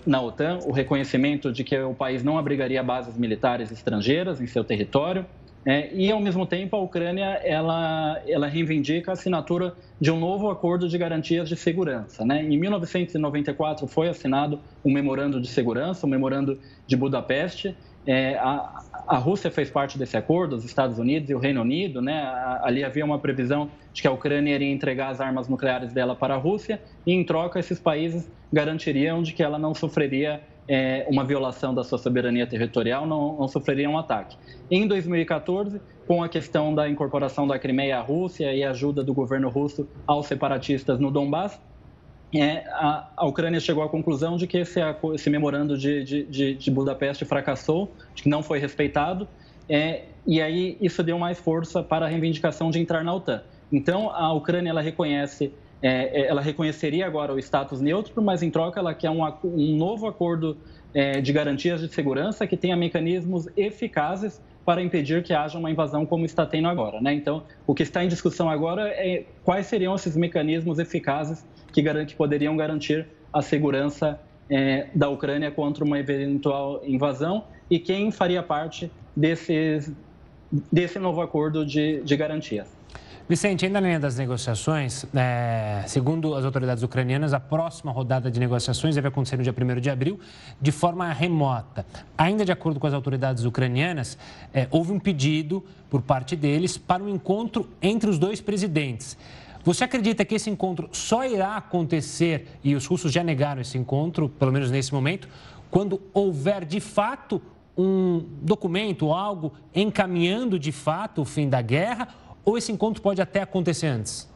na OTAN o reconhecimento de que o país não abrigaria bases militares estrangeiras em seu território. É, e, ao mesmo tempo, a Ucrânia ela, ela reivindica a assinatura de um novo acordo de garantias de segurança. Né? Em 1994 foi assinado um memorando de segurança, um memorando de Budapeste. É, a, a Rússia fez parte desse acordo, os Estados Unidos e o Reino Unido. Né? Ali havia uma previsão de que a Ucrânia iria entregar as armas nucleares dela para a Rússia e, em troca, esses países garantiriam de que ela não sofreria é, uma violação da sua soberania territorial, não, não sofreria um ataque. Em 2014, com a questão da incorporação da Crimeia à Rússia e a ajuda do governo russo aos separatistas no Donbass, é, a, a, Ucrânia chegou à conclusão de que esse, esse memorando de, de, de, Budapeste fracassou, de que não foi respeitado, é, e aí isso deu mais força para a reivindicação de entrar na OTAN. Então, a Ucrânia ela reconhece é, é, ela reconheceria agora o status neutro, mas em troca ela quer um, um novo acordo é, de garantias de segurança que tenha mecanismos eficazes para impedir que haja uma invasão como está tendo agora. Né? Então, o que está em discussão agora é quais seriam esses mecanismos eficazes que, que poderiam garantir a segurança é, da Ucrânia contra uma eventual invasão e quem faria parte desse novo acordo de, de garantias. Vicente, ainda na linha das negociações, é, segundo as autoridades ucranianas, a próxima rodada de negociações deve acontecer no dia 1 de abril, de forma remota. Ainda de acordo com as autoridades ucranianas, é, houve um pedido por parte deles para um encontro entre os dois presidentes. Você acredita que esse encontro só irá acontecer, e os russos já negaram esse encontro, pelo menos nesse momento, quando houver de fato um documento, algo encaminhando de fato o fim da guerra? Ou esse encontro pode até acontecer antes?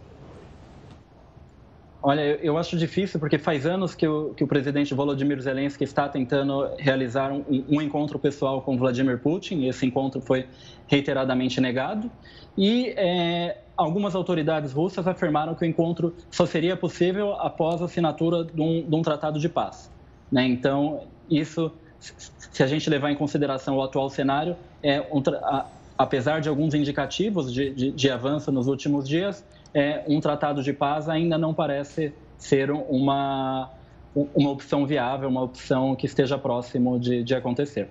Olha, eu acho difícil porque faz anos que o, que o presidente Volodymyr Zelensky está tentando realizar um, um, encontro pessoal com Vladimir Putin esse encontro foi reiteradamente negado. E é, algumas autoridades russas afirmaram que o encontro só seria possível após a assinatura de um, de um tratado de paz. Né? Então, isso, se a gente levar em consideração o atual cenário, é um, a, apesar de alguns indicativos de, de, de avanço nos últimos dias, é, um tratado de paz ainda não parece ser uma, uma opção viável, uma opção que esteja próximo de, de acontecer.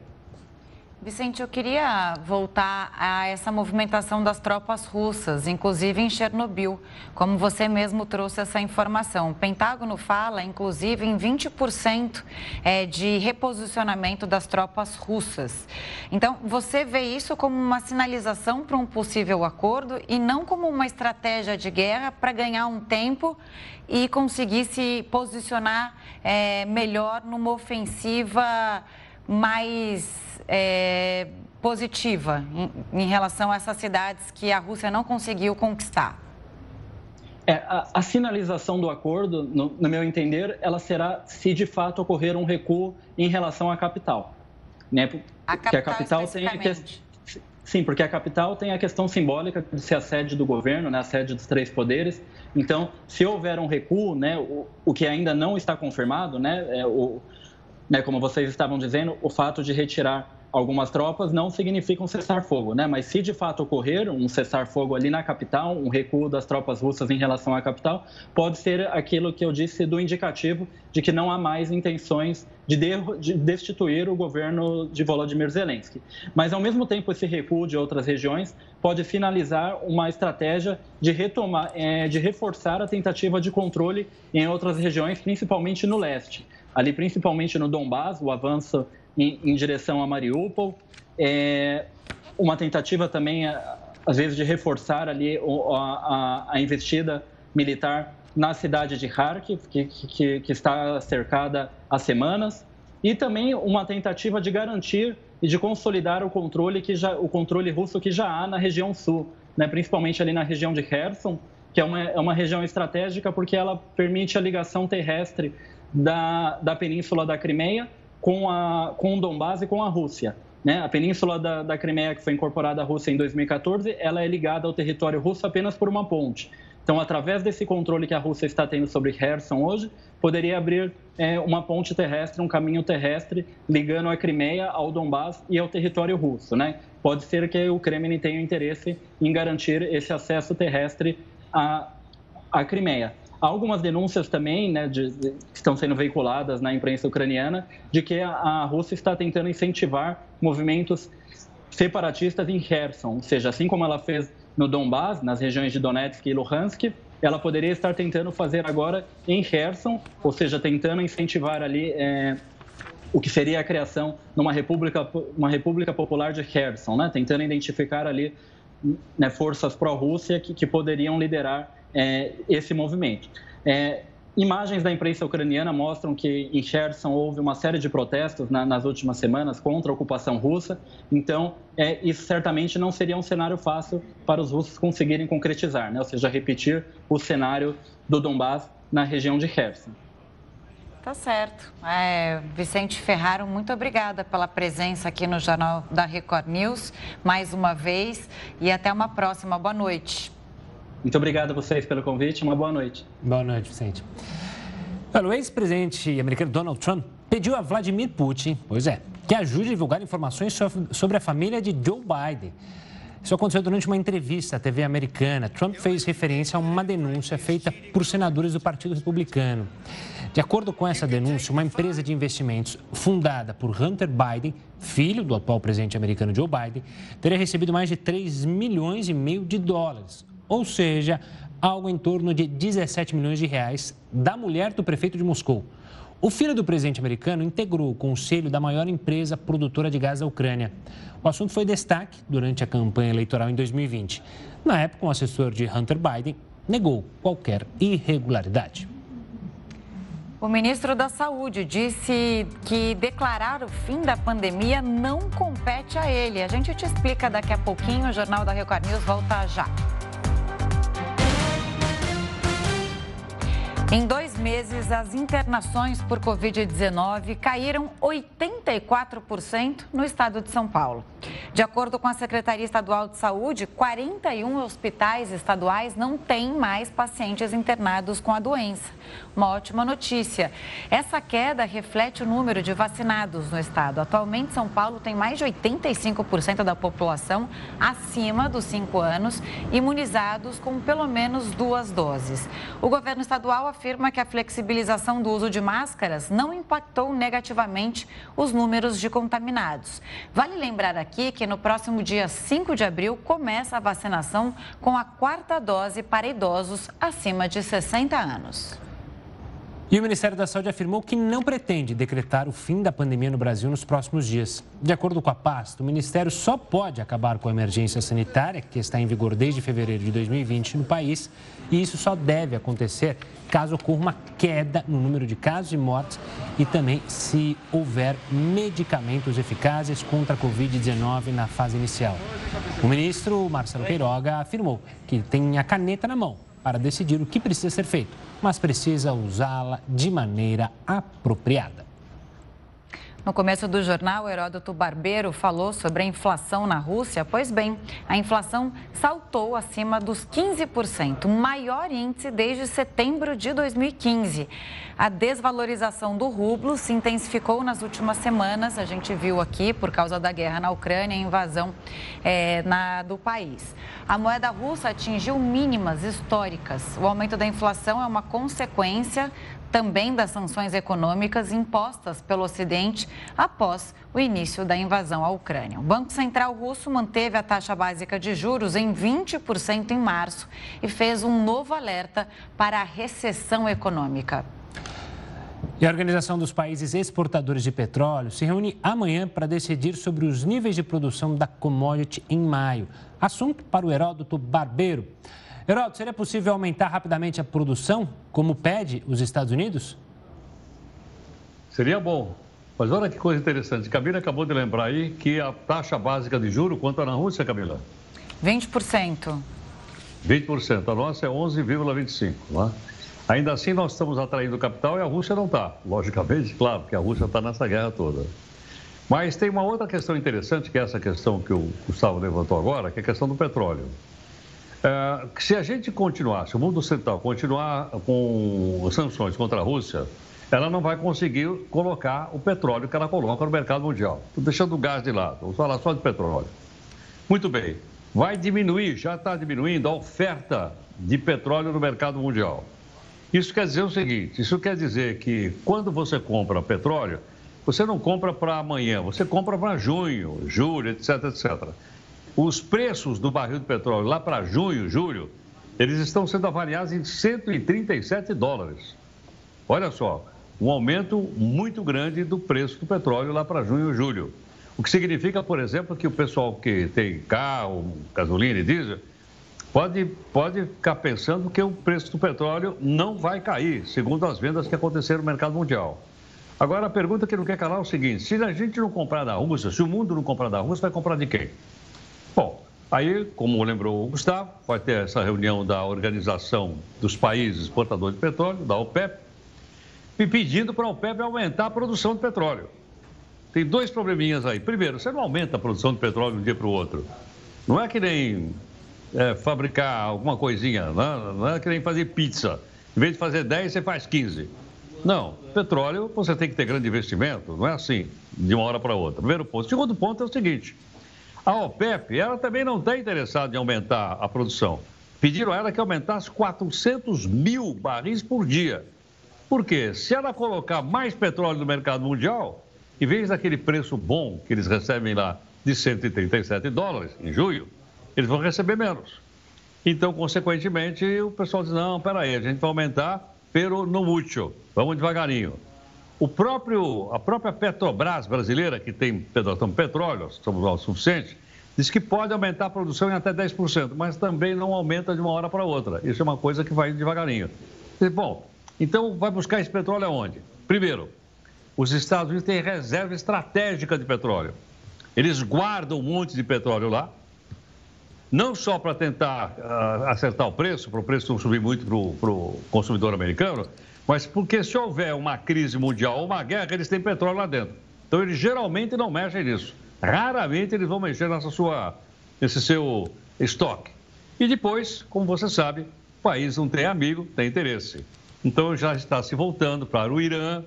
Vicente, eu queria voltar a essa movimentação das tropas russas, inclusive em Chernobyl, como você mesmo trouxe essa informação. O Pentágono fala, inclusive, em 20% é, de reposicionamento das tropas russas. Então, você vê isso como uma sinalização para um possível acordo e não como uma estratégia de guerra para ganhar um tempo e conseguir se posicionar é, melhor numa ofensiva mais é, positiva em, em, relação a essas cidades que a Rússia não conseguiu conquistar? É, a, a, sinalização do acordo, no, no, meu entender, ela será se de fato ocorrer um recuo em relação à capital. Né? A capital, a capital tem a que... Sim, porque a capital tem a questão simbólica de ser a sede do governo, né, a sede dos três poderes. Então, se houver um recuo, né, o, o que ainda não está confirmado, né, é o, né, como vocês estavam dizendo, o fato de retirar algumas tropas não significa um cessar-fogo, né? Mas se de fato ocorrer um cessar-fogo ali na capital, um recuo das tropas russas em relação à capital, pode ser aquilo que eu disse do indicativo de que não há mais intenções de, de destituir o governo de Volodymyr Zelensky. Mas ao mesmo tempo esse recuo de outras regiões pode finalizar uma estratégia de retomar, é, de reforçar a tentativa de controle em outras regiões, principalmente no leste ali principalmente no Donbás, o avanço em, em direção a Mariupol, é, uma tentativa também, às vezes, de reforçar ali a, a, a investida militar na cidade de Kharkiv, que, que, que, está cercada há semanas, e também uma tentativa de garantir e de consolidar o controle que já o controle russo que já há na região sul, né, principalmente ali na região de Kherson, que é uma, é uma região estratégica porque ela permite a ligação terrestre da, da península da Crimeia com, a, com o Donbass e com a Rússia. Né? A península da, da Crimeia, que foi incorporada à Rússia em 2014, ela é ligada ao território russo apenas por uma ponte. Então, através desse controle que a Rússia está tendo sobre Kherson hoje, poderia abrir é, uma ponte terrestre, um caminho terrestre ligando a Crimeia ao Donbass e ao território russo. Né? Pode ser que o Kremlin tenha interesse em garantir esse acesso terrestre à, à Crimeia. Há algumas denúncias também, né, de, que estão sendo veiculadas na imprensa ucraniana, de que a, a Rússia está tentando incentivar movimentos separatistas em Kherson, ou seja, assim como ela fez no Donbás, nas regiões de Donetsk e Luhansk, ela poderia estar tentando fazer agora em Kherson, ou seja, tentando incentivar ali é, o que seria a criação de uma república, uma república popular de Kherson, né? tentando identificar ali né, forças pró-Rússia que, que poderiam liderar é, esse movimento. É, imagens da imprensa ucraniana mostram que em Kherson houve uma série de protestos na, nas últimas semanas contra a ocupação russa, então é, isso certamente não seria um cenário fácil para os russos conseguirem concretizar, né? ou seja, repetir o cenário do Donbass na região de Kherson. Tá certo. É, Vicente Ferraro, muito obrigada pela presença aqui no Jornal da Record News, mais uma vez, e até uma próxima. Boa noite. Muito obrigado a vocês pelo convite. Uma boa noite. Boa noite, Vicente. o ex-presidente americano Donald Trump pediu a Vladimir Putin, pois é, que ajude a divulgar informações sobre a família de Joe Biden. Isso aconteceu durante uma entrevista à TV americana. Trump fez referência a uma denúncia feita por senadores do Partido Republicano. De acordo com essa denúncia, uma empresa de investimentos fundada por Hunter Biden, filho do atual presidente americano Joe Biden, teria recebido mais de 3 milhões e meio de dólares, ou seja, algo em torno de 17 milhões de reais da mulher do prefeito de Moscou. O filho do presidente americano integrou o conselho da maior empresa produtora de gás da Ucrânia. O assunto foi destaque durante a campanha eleitoral em 2020. Na época, um assessor de Hunter Biden negou qualquer irregularidade. O ministro da Saúde disse que declarar o fim da pandemia não compete a ele. A gente te explica daqui a pouquinho. O Jornal da Record News volta já. Em dois meses, as internações por Covid-19 caíram 84% no estado de São Paulo. De acordo com a Secretaria Estadual de Saúde, 41 hospitais estaduais não têm mais pacientes internados com a doença. Uma ótima notícia. Essa queda reflete o número de vacinados no estado. Atualmente, São Paulo tem mais de 85% da população acima dos 5 anos imunizados com pelo menos duas doses. O governo estadual afirma que a flexibilização do uso de máscaras não impactou negativamente os números de contaminados. Vale lembrar aqui que no próximo dia 5 de abril começa a vacinação com a quarta dose para idosos acima de 60 anos. E o Ministério da Saúde afirmou que não pretende decretar o fim da pandemia no Brasil nos próximos dias. De acordo com a pasta, o Ministério só pode acabar com a emergência sanitária, que está em vigor desde fevereiro de 2020 no país, e isso só deve acontecer caso ocorra uma queda no número de casos e mortes e também se houver medicamentos eficazes contra a Covid-19 na fase inicial. O ministro Marcelo Queiroga afirmou que tem a caneta na mão para decidir o que precisa ser feito, mas precisa usá-la de maneira apropriada. No começo do jornal, Heródoto Barbeiro falou sobre a inflação na Rússia. Pois bem, a inflação saltou acima dos 15%, maior índice desde setembro de 2015. A desvalorização do rublo se intensificou nas últimas semanas. A gente viu aqui, por causa da guerra na Ucrânia, a invasão é, na, do país. A moeda russa atingiu mínimas históricas. O aumento da inflação é uma consequência também das sanções econômicas impostas pelo Ocidente após o início da invasão à Ucrânia. O Banco Central russo manteve a taxa básica de juros em 20% em março e fez um novo alerta para a recessão econômica. E a Organização dos Países Exportadores de Petróleo se reúne amanhã para decidir sobre os níveis de produção da commodity em maio. Assunto para o Heródoto Barbeiro. Heródoto, seria possível aumentar rapidamente a produção, como pede os Estados Unidos? Seria bom. Mas olha que coisa interessante. Camila acabou de lembrar aí que a taxa básica de juro, quanto é na Rússia, Camila? 20%. 20%. A nossa é 11,25%. Né? Ainda assim, nós estamos atraindo capital e a Rússia não está. Logicamente, claro, que a Rússia está nessa guerra toda. Mas tem uma outra questão interessante, que é essa questão que o Gustavo levantou agora, que é a questão do petróleo. É, se a gente continuar, se o mundo ocidental continuar com sanções contra a Rússia, ela não vai conseguir colocar o petróleo que ela coloca no mercado mundial. Estou deixando o gás de lado, vamos falar só de petróleo. Muito bem, vai diminuir, já está diminuindo a oferta de petróleo no mercado mundial. Isso quer dizer o seguinte: isso quer dizer que quando você compra petróleo, você não compra para amanhã, você compra para junho, julho, etc, etc. Os preços do barril de petróleo lá para junho, julho, eles estão sendo avaliados em 137 dólares. Olha só, um aumento muito grande do preço do petróleo lá para junho julho. O que significa, por exemplo, que o pessoal que tem carro, gasolina e diesel, pode, pode ficar pensando que o preço do petróleo não vai cair, segundo as vendas que aconteceram no mercado mundial. Agora, a pergunta que não quer calar é o seguinte: se a gente não comprar da Rússia, se o mundo não comprar da Rússia, vai comprar de quem? Aí, como lembrou o Gustavo, vai ter essa reunião da Organização dos Países Exportadores de Petróleo, da OPEP, e pedindo para a OPEP aumentar a produção de petróleo. Tem dois probleminhas aí. Primeiro, você não aumenta a produção de petróleo de um dia para o outro. Não é que nem é, fabricar alguma coisinha, não é, não é que nem fazer pizza. Em vez de fazer 10, você faz 15. Não, petróleo você tem que ter grande investimento, não é assim, de uma hora para outra. Primeiro ponto. Segundo ponto é o seguinte: a OPEP, ela também não está interessada em aumentar a produção. Pediram a ela que aumentasse 400 mil barris por dia. Por quê? Se ela colocar mais petróleo no mercado mundial, em vez daquele preço bom que eles recebem lá de 137 dólares em julho, eles vão receber menos. Então, consequentemente, o pessoal diz: não, peraí, a gente vai aumentar, pero no útil, vamos devagarinho. O próprio, a própria Petrobras brasileira, que tem petróleo, somos o suficiente, diz que pode aumentar a produção em até 10%, mas também não aumenta de uma hora para outra. Isso é uma coisa que vai devagarinho. bom, então vai buscar esse petróleo aonde? Primeiro, os Estados Unidos têm reserva estratégica de petróleo. Eles guardam um monte de petróleo lá, não só para tentar uh, acertar o preço, para o preço não subir muito para o consumidor americano, mas porque se houver uma crise mundial ou uma guerra, eles têm petróleo lá dentro. Então eles geralmente não mexem nisso. Raramente eles vão mexer nessa sua, nesse seu estoque. E depois, como você sabe, o país não tem amigo, tem interesse. Então já está se voltando para o Irã,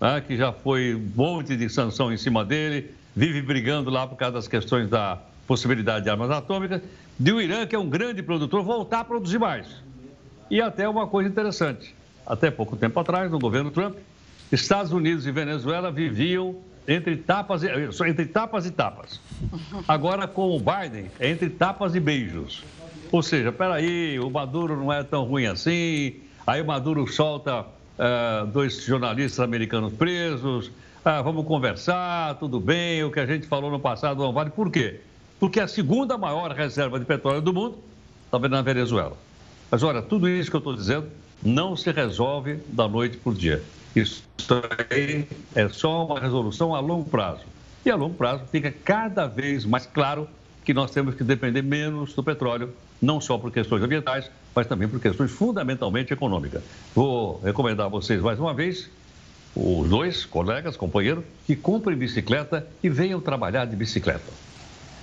né, que já foi um monte de sanção em cima dele, vive brigando lá por causa das questões da possibilidade de armas atômicas, de o Irã, que é um grande produtor, voltar a produzir mais. E até uma coisa interessante, até pouco tempo atrás, no governo Trump, Estados Unidos e Venezuela viviam entre tapas e, entre tapas e tapas. Agora, com o Biden, é entre tapas e beijos. Ou seja, peraí, o Maduro não é tão ruim assim. Aí o Maduro solta uh, dois jornalistas americanos presos. Uh, vamos conversar, tudo bem. O que a gente falou no passado não vale. Por quê? Porque a segunda maior reserva de petróleo do mundo está na Venezuela. Mas olha, tudo isso que eu estou dizendo não se resolve da noite para o dia. Isso aí é só uma resolução a longo prazo. E a longo prazo fica cada vez mais claro que nós temos que depender menos do petróleo, não só por questões ambientais, mas também por questões fundamentalmente econômicas. Vou recomendar a vocês mais uma vez, os dois colegas, companheiros, que comprem bicicleta e venham trabalhar de bicicleta.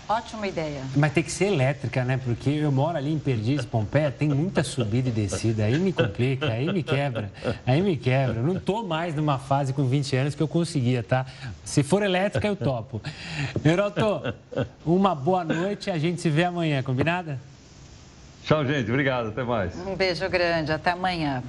Ótima ideia. Mas tem que ser elétrica, né? Porque eu moro ali em Perdizes, Pompeia, tem muita subida e descida. Aí me complica, aí me quebra, aí me quebra. Eu não tô mais numa fase com 20 anos que eu conseguia, tá? Se for elétrica, eu topo. Heroto, uma boa noite. A gente se vê amanhã, combinada? Tchau, gente. Obrigado. Até mais. Um beijo grande. Até amanhã.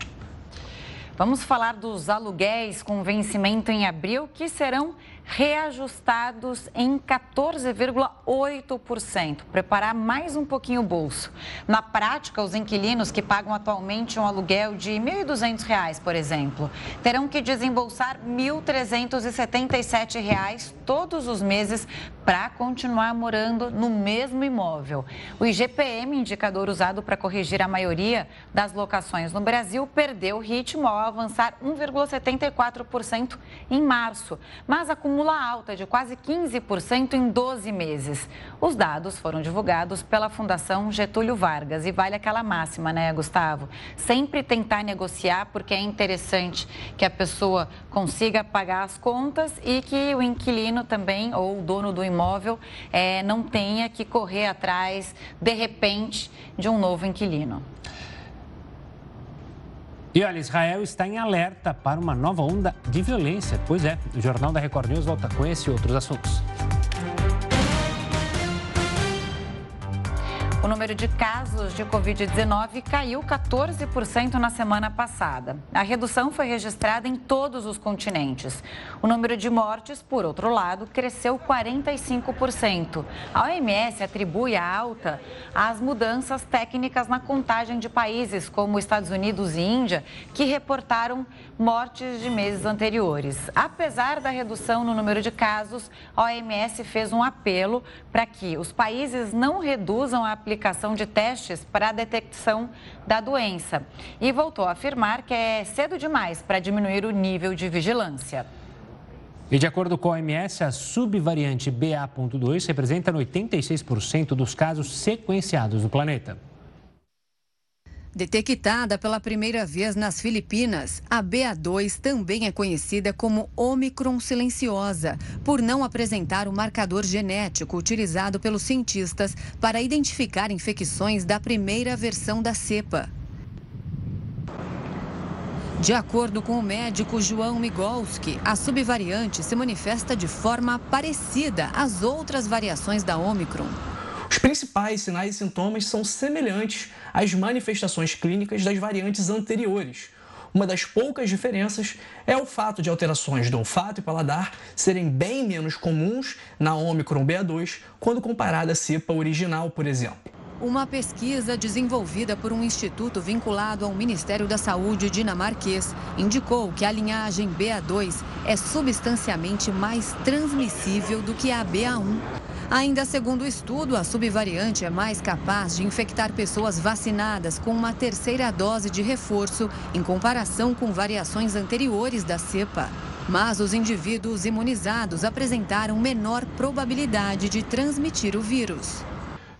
Vamos falar dos aluguéis com vencimento em abril que serão reajustados em 14,8%. Preparar mais um pouquinho o bolso. Na prática, os inquilinos que pagam atualmente um aluguel de R$ 1.200, por exemplo, terão que desembolsar R$ 1.377 todos os meses para continuar morando no mesmo imóvel. O IGPM, indicador usado para corrigir a maioria das locações no Brasil, perdeu ritmo ao avançar 1,74% em março, mas acumulou acumula alta de quase 15% em 12 meses. Os dados foram divulgados pela Fundação Getúlio Vargas e vale aquela máxima, né, Gustavo? Sempre tentar negociar porque é interessante que a pessoa consiga pagar as contas e que o inquilino também, ou o dono do imóvel, é, não tenha que correr atrás, de repente, de um novo inquilino. E olha, Israel está em alerta para uma nova onda de violência. Pois é, o Jornal da Record News volta com esse e outros assuntos. O número de casos de Covid-19 caiu 14% na semana passada. A redução foi registrada em todos os continentes. O número de mortes, por outro lado, cresceu 45%. A OMS atribui a alta às mudanças técnicas na contagem de países como Estados Unidos e Índia, que reportaram mortes de meses anteriores. Apesar da redução no número de casos, a OMS fez um apelo para que os países não reduzam a aplicação aplicação de testes para a detecção da doença e voltou a afirmar que é cedo demais para diminuir o nível de vigilância. E de acordo com a OMS, a subvariante BA.2 representa 86% dos casos sequenciados no planeta. Detectada pela primeira vez nas Filipinas, a BA2 também é conhecida como Omicron silenciosa, por não apresentar o marcador genético utilizado pelos cientistas para identificar infecções da primeira versão da cepa. De acordo com o médico João Migolski, a subvariante se manifesta de forma parecida às outras variações da Omicron. Os principais sinais e sintomas são semelhantes às manifestações clínicas das variantes anteriores. Uma das poucas diferenças é o fato de alterações do olfato e paladar serem bem menos comuns na Omicron BA2 quando comparada à cepa original, por exemplo. Uma pesquisa desenvolvida por um instituto vinculado ao Ministério da Saúde dinamarquês indicou que a linhagem BA2 é substancialmente mais transmissível do que a BA1. Ainda segundo o estudo, a subvariante é mais capaz de infectar pessoas vacinadas com uma terceira dose de reforço em comparação com variações anteriores da cepa. Mas os indivíduos imunizados apresentaram menor probabilidade de transmitir o vírus.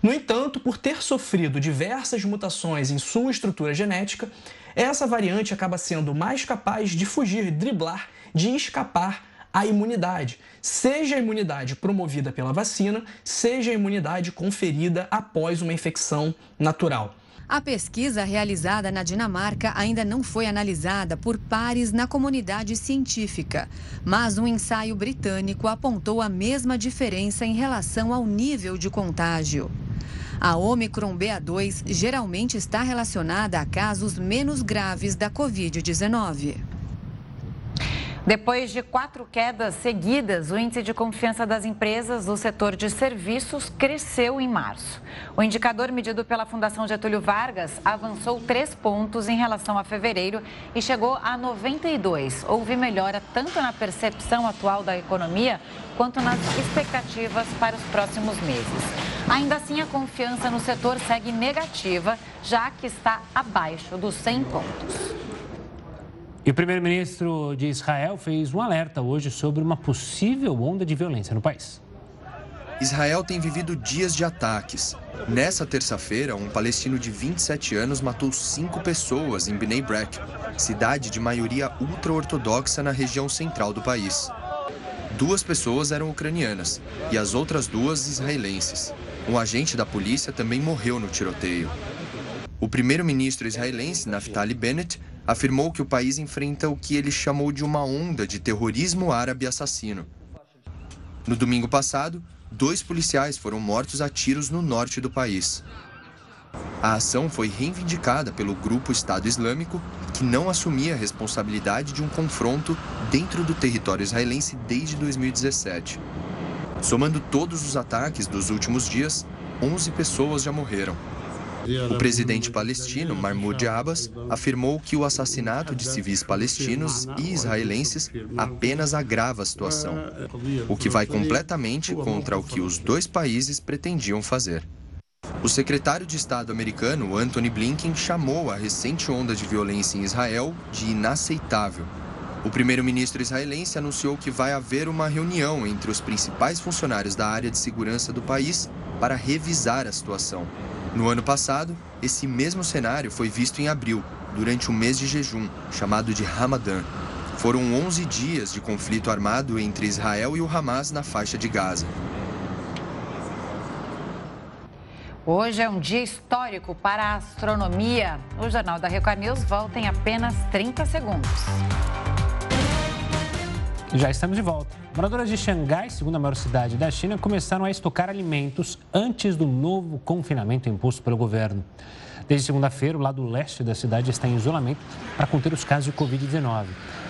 No entanto, por ter sofrido diversas mutações em sua estrutura genética, essa variante acaba sendo mais capaz de fugir, driblar, de escapar a imunidade, seja a imunidade promovida pela vacina, seja a imunidade conferida após uma infecção natural. A pesquisa realizada na Dinamarca ainda não foi analisada por pares na comunidade científica, mas um ensaio britânico apontou a mesma diferença em relação ao nível de contágio. A Omicron BA2 geralmente está relacionada a casos menos graves da Covid-19. Depois de quatro quedas seguidas, o índice de confiança das empresas do setor de serviços cresceu em março. O indicador medido pela Fundação Getúlio Vargas avançou três pontos em relação a fevereiro e chegou a 92. Houve melhora tanto na percepção atual da economia quanto nas expectativas para os próximos meses. Ainda assim, a confiança no setor segue negativa, já que está abaixo dos 100 pontos. E o primeiro-ministro de Israel fez um alerta hoje sobre uma possível onda de violência no país. Israel tem vivido dias de ataques. Nessa terça-feira, um palestino de 27 anos matou cinco pessoas em Bnei Brak, cidade de maioria ultra-ortodoxa na região central do país. Duas pessoas eram ucranianas e as outras duas israelenses. Um agente da polícia também morreu no tiroteio. O primeiro-ministro israelense, Naftali Bennett, afirmou que o país enfrenta o que ele chamou de uma onda de terrorismo árabe assassino. No domingo passado, dois policiais foram mortos a tiros no norte do país. A ação foi reivindicada pelo grupo Estado Islâmico, que não assumia a responsabilidade de um confronto dentro do território israelense desde 2017. Somando todos os ataques dos últimos dias, 11 pessoas já morreram. O presidente palestino, Mahmoud Abbas, afirmou que o assassinato de civis palestinos e israelenses apenas agrava a situação, o que vai completamente contra o que os dois países pretendiam fazer. O secretário de Estado americano, Anthony Blinken, chamou a recente onda de violência em Israel de inaceitável. O primeiro-ministro israelense anunciou que vai haver uma reunião entre os principais funcionários da área de segurança do país para revisar a situação. No ano passado, esse mesmo cenário foi visto em abril, durante o mês de jejum, chamado de Ramadã. Foram 11 dias de conflito armado entre Israel e o Hamas na faixa de Gaza. Hoje é um dia histórico para a astronomia. O Jornal da Record News volta em apenas 30 segundos. Já estamos de volta. Moradoras de Xangai, segunda maior cidade da China, começaram a estocar alimentos antes do novo confinamento imposto pelo governo. Desde segunda-feira, o lado leste da cidade está em isolamento para conter os casos de Covid-19.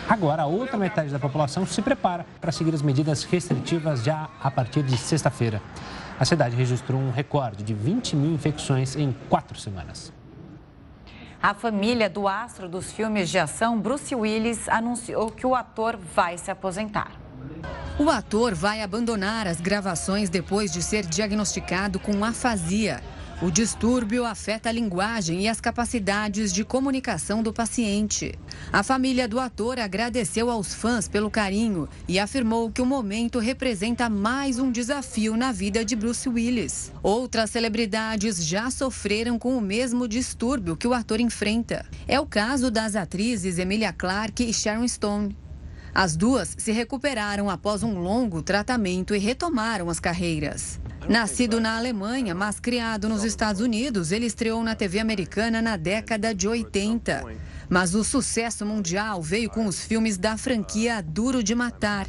Agora, a outra metade da população se prepara para seguir as medidas restritivas já a partir de sexta-feira. A cidade registrou um recorde de 20 mil infecções em quatro semanas. A família do astro dos filmes de ação, Bruce Willis, anunciou que o ator vai se aposentar. O ator vai abandonar as gravações depois de ser diagnosticado com afasia. O distúrbio afeta a linguagem e as capacidades de comunicação do paciente. A família do ator agradeceu aos fãs pelo carinho e afirmou que o momento representa mais um desafio na vida de Bruce Willis. Outras celebridades já sofreram com o mesmo distúrbio que o ator enfrenta. É o caso das atrizes Emilia Clarke e Sharon Stone. As duas se recuperaram após um longo tratamento e retomaram as carreiras. Nascido na Alemanha, mas criado nos Estados Unidos, ele estreou na TV americana na década de 80. Mas o sucesso mundial veio com os filmes da franquia Duro de Matar.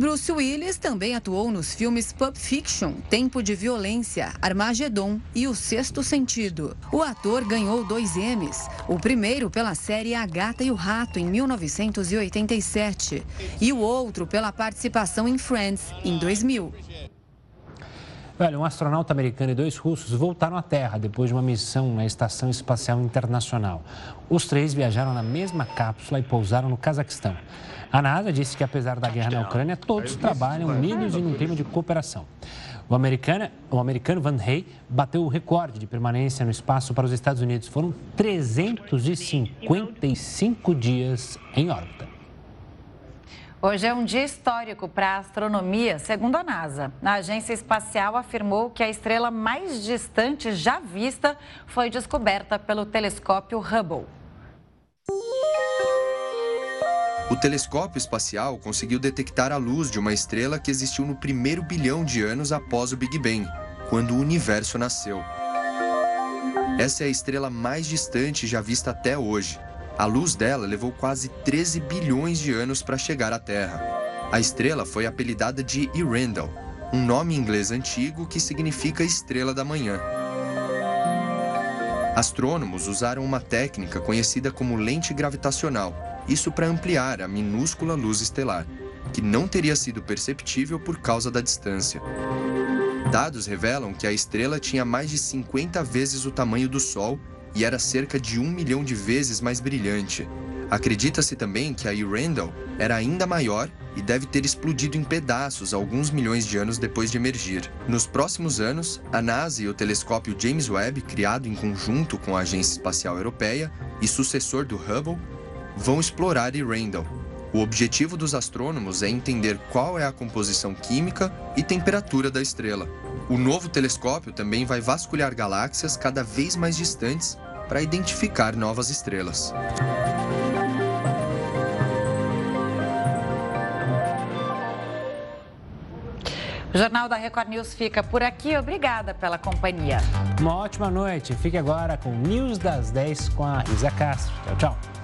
Bruce Willis também atuou nos filmes Pulp Fiction, Tempo de Violência, Armagedon e O Sexto Sentido. O ator ganhou dois Emmys, o primeiro pela série A Gata e o Rato, em 1987, e o outro pela participação em Friends, em 2000. Olha, um astronauta americano e dois russos voltaram à Terra depois de uma missão na Estação Espacial Internacional. Os três viajaram na mesma cápsula e pousaram no Cazaquistão. A NASA disse que, apesar da guerra na Ucrânia, todos trabalham unidos em um clima de cooperação. O americano, o americano Van Hey bateu o recorde de permanência no espaço para os Estados Unidos. Foram 355 dias em órbita. Hoje é um dia histórico para a astronomia, segundo a NASA. A agência espacial afirmou que a estrela mais distante já vista foi descoberta pelo telescópio Hubble. O telescópio espacial conseguiu detectar a luz de uma estrela que existiu no primeiro bilhão de anos após o Big Bang, quando o universo nasceu. Essa é a estrela mais distante já vista até hoje. A luz dela levou quase 13 bilhões de anos para chegar à Terra. A estrela foi apelidada de Earendel, um nome inglês antigo que significa estrela da manhã. Astrônomos usaram uma técnica conhecida como lente gravitacional, isso para ampliar a minúscula luz estelar, que não teria sido perceptível por causa da distância. Dados revelam que a estrela tinha mais de 50 vezes o tamanho do Sol e era cerca de um milhão de vezes mais brilhante. Acredita-se também que a Earendel era ainda maior e deve ter explodido em pedaços alguns milhões de anos depois de emergir. Nos próximos anos, a NASA e o telescópio James Webb, criado em conjunto com a Agência Espacial Europeia e sucessor do Hubble, vão explorar Earendel. O objetivo dos astrônomos é entender qual é a composição química e temperatura da estrela. O novo telescópio também vai vasculhar galáxias cada vez mais distantes para identificar novas estrelas. O Jornal da Record News fica por aqui. Obrigada pela companhia. Uma ótima noite. Fique agora com News das 10 com a Isa Castro. Tchau, tchau.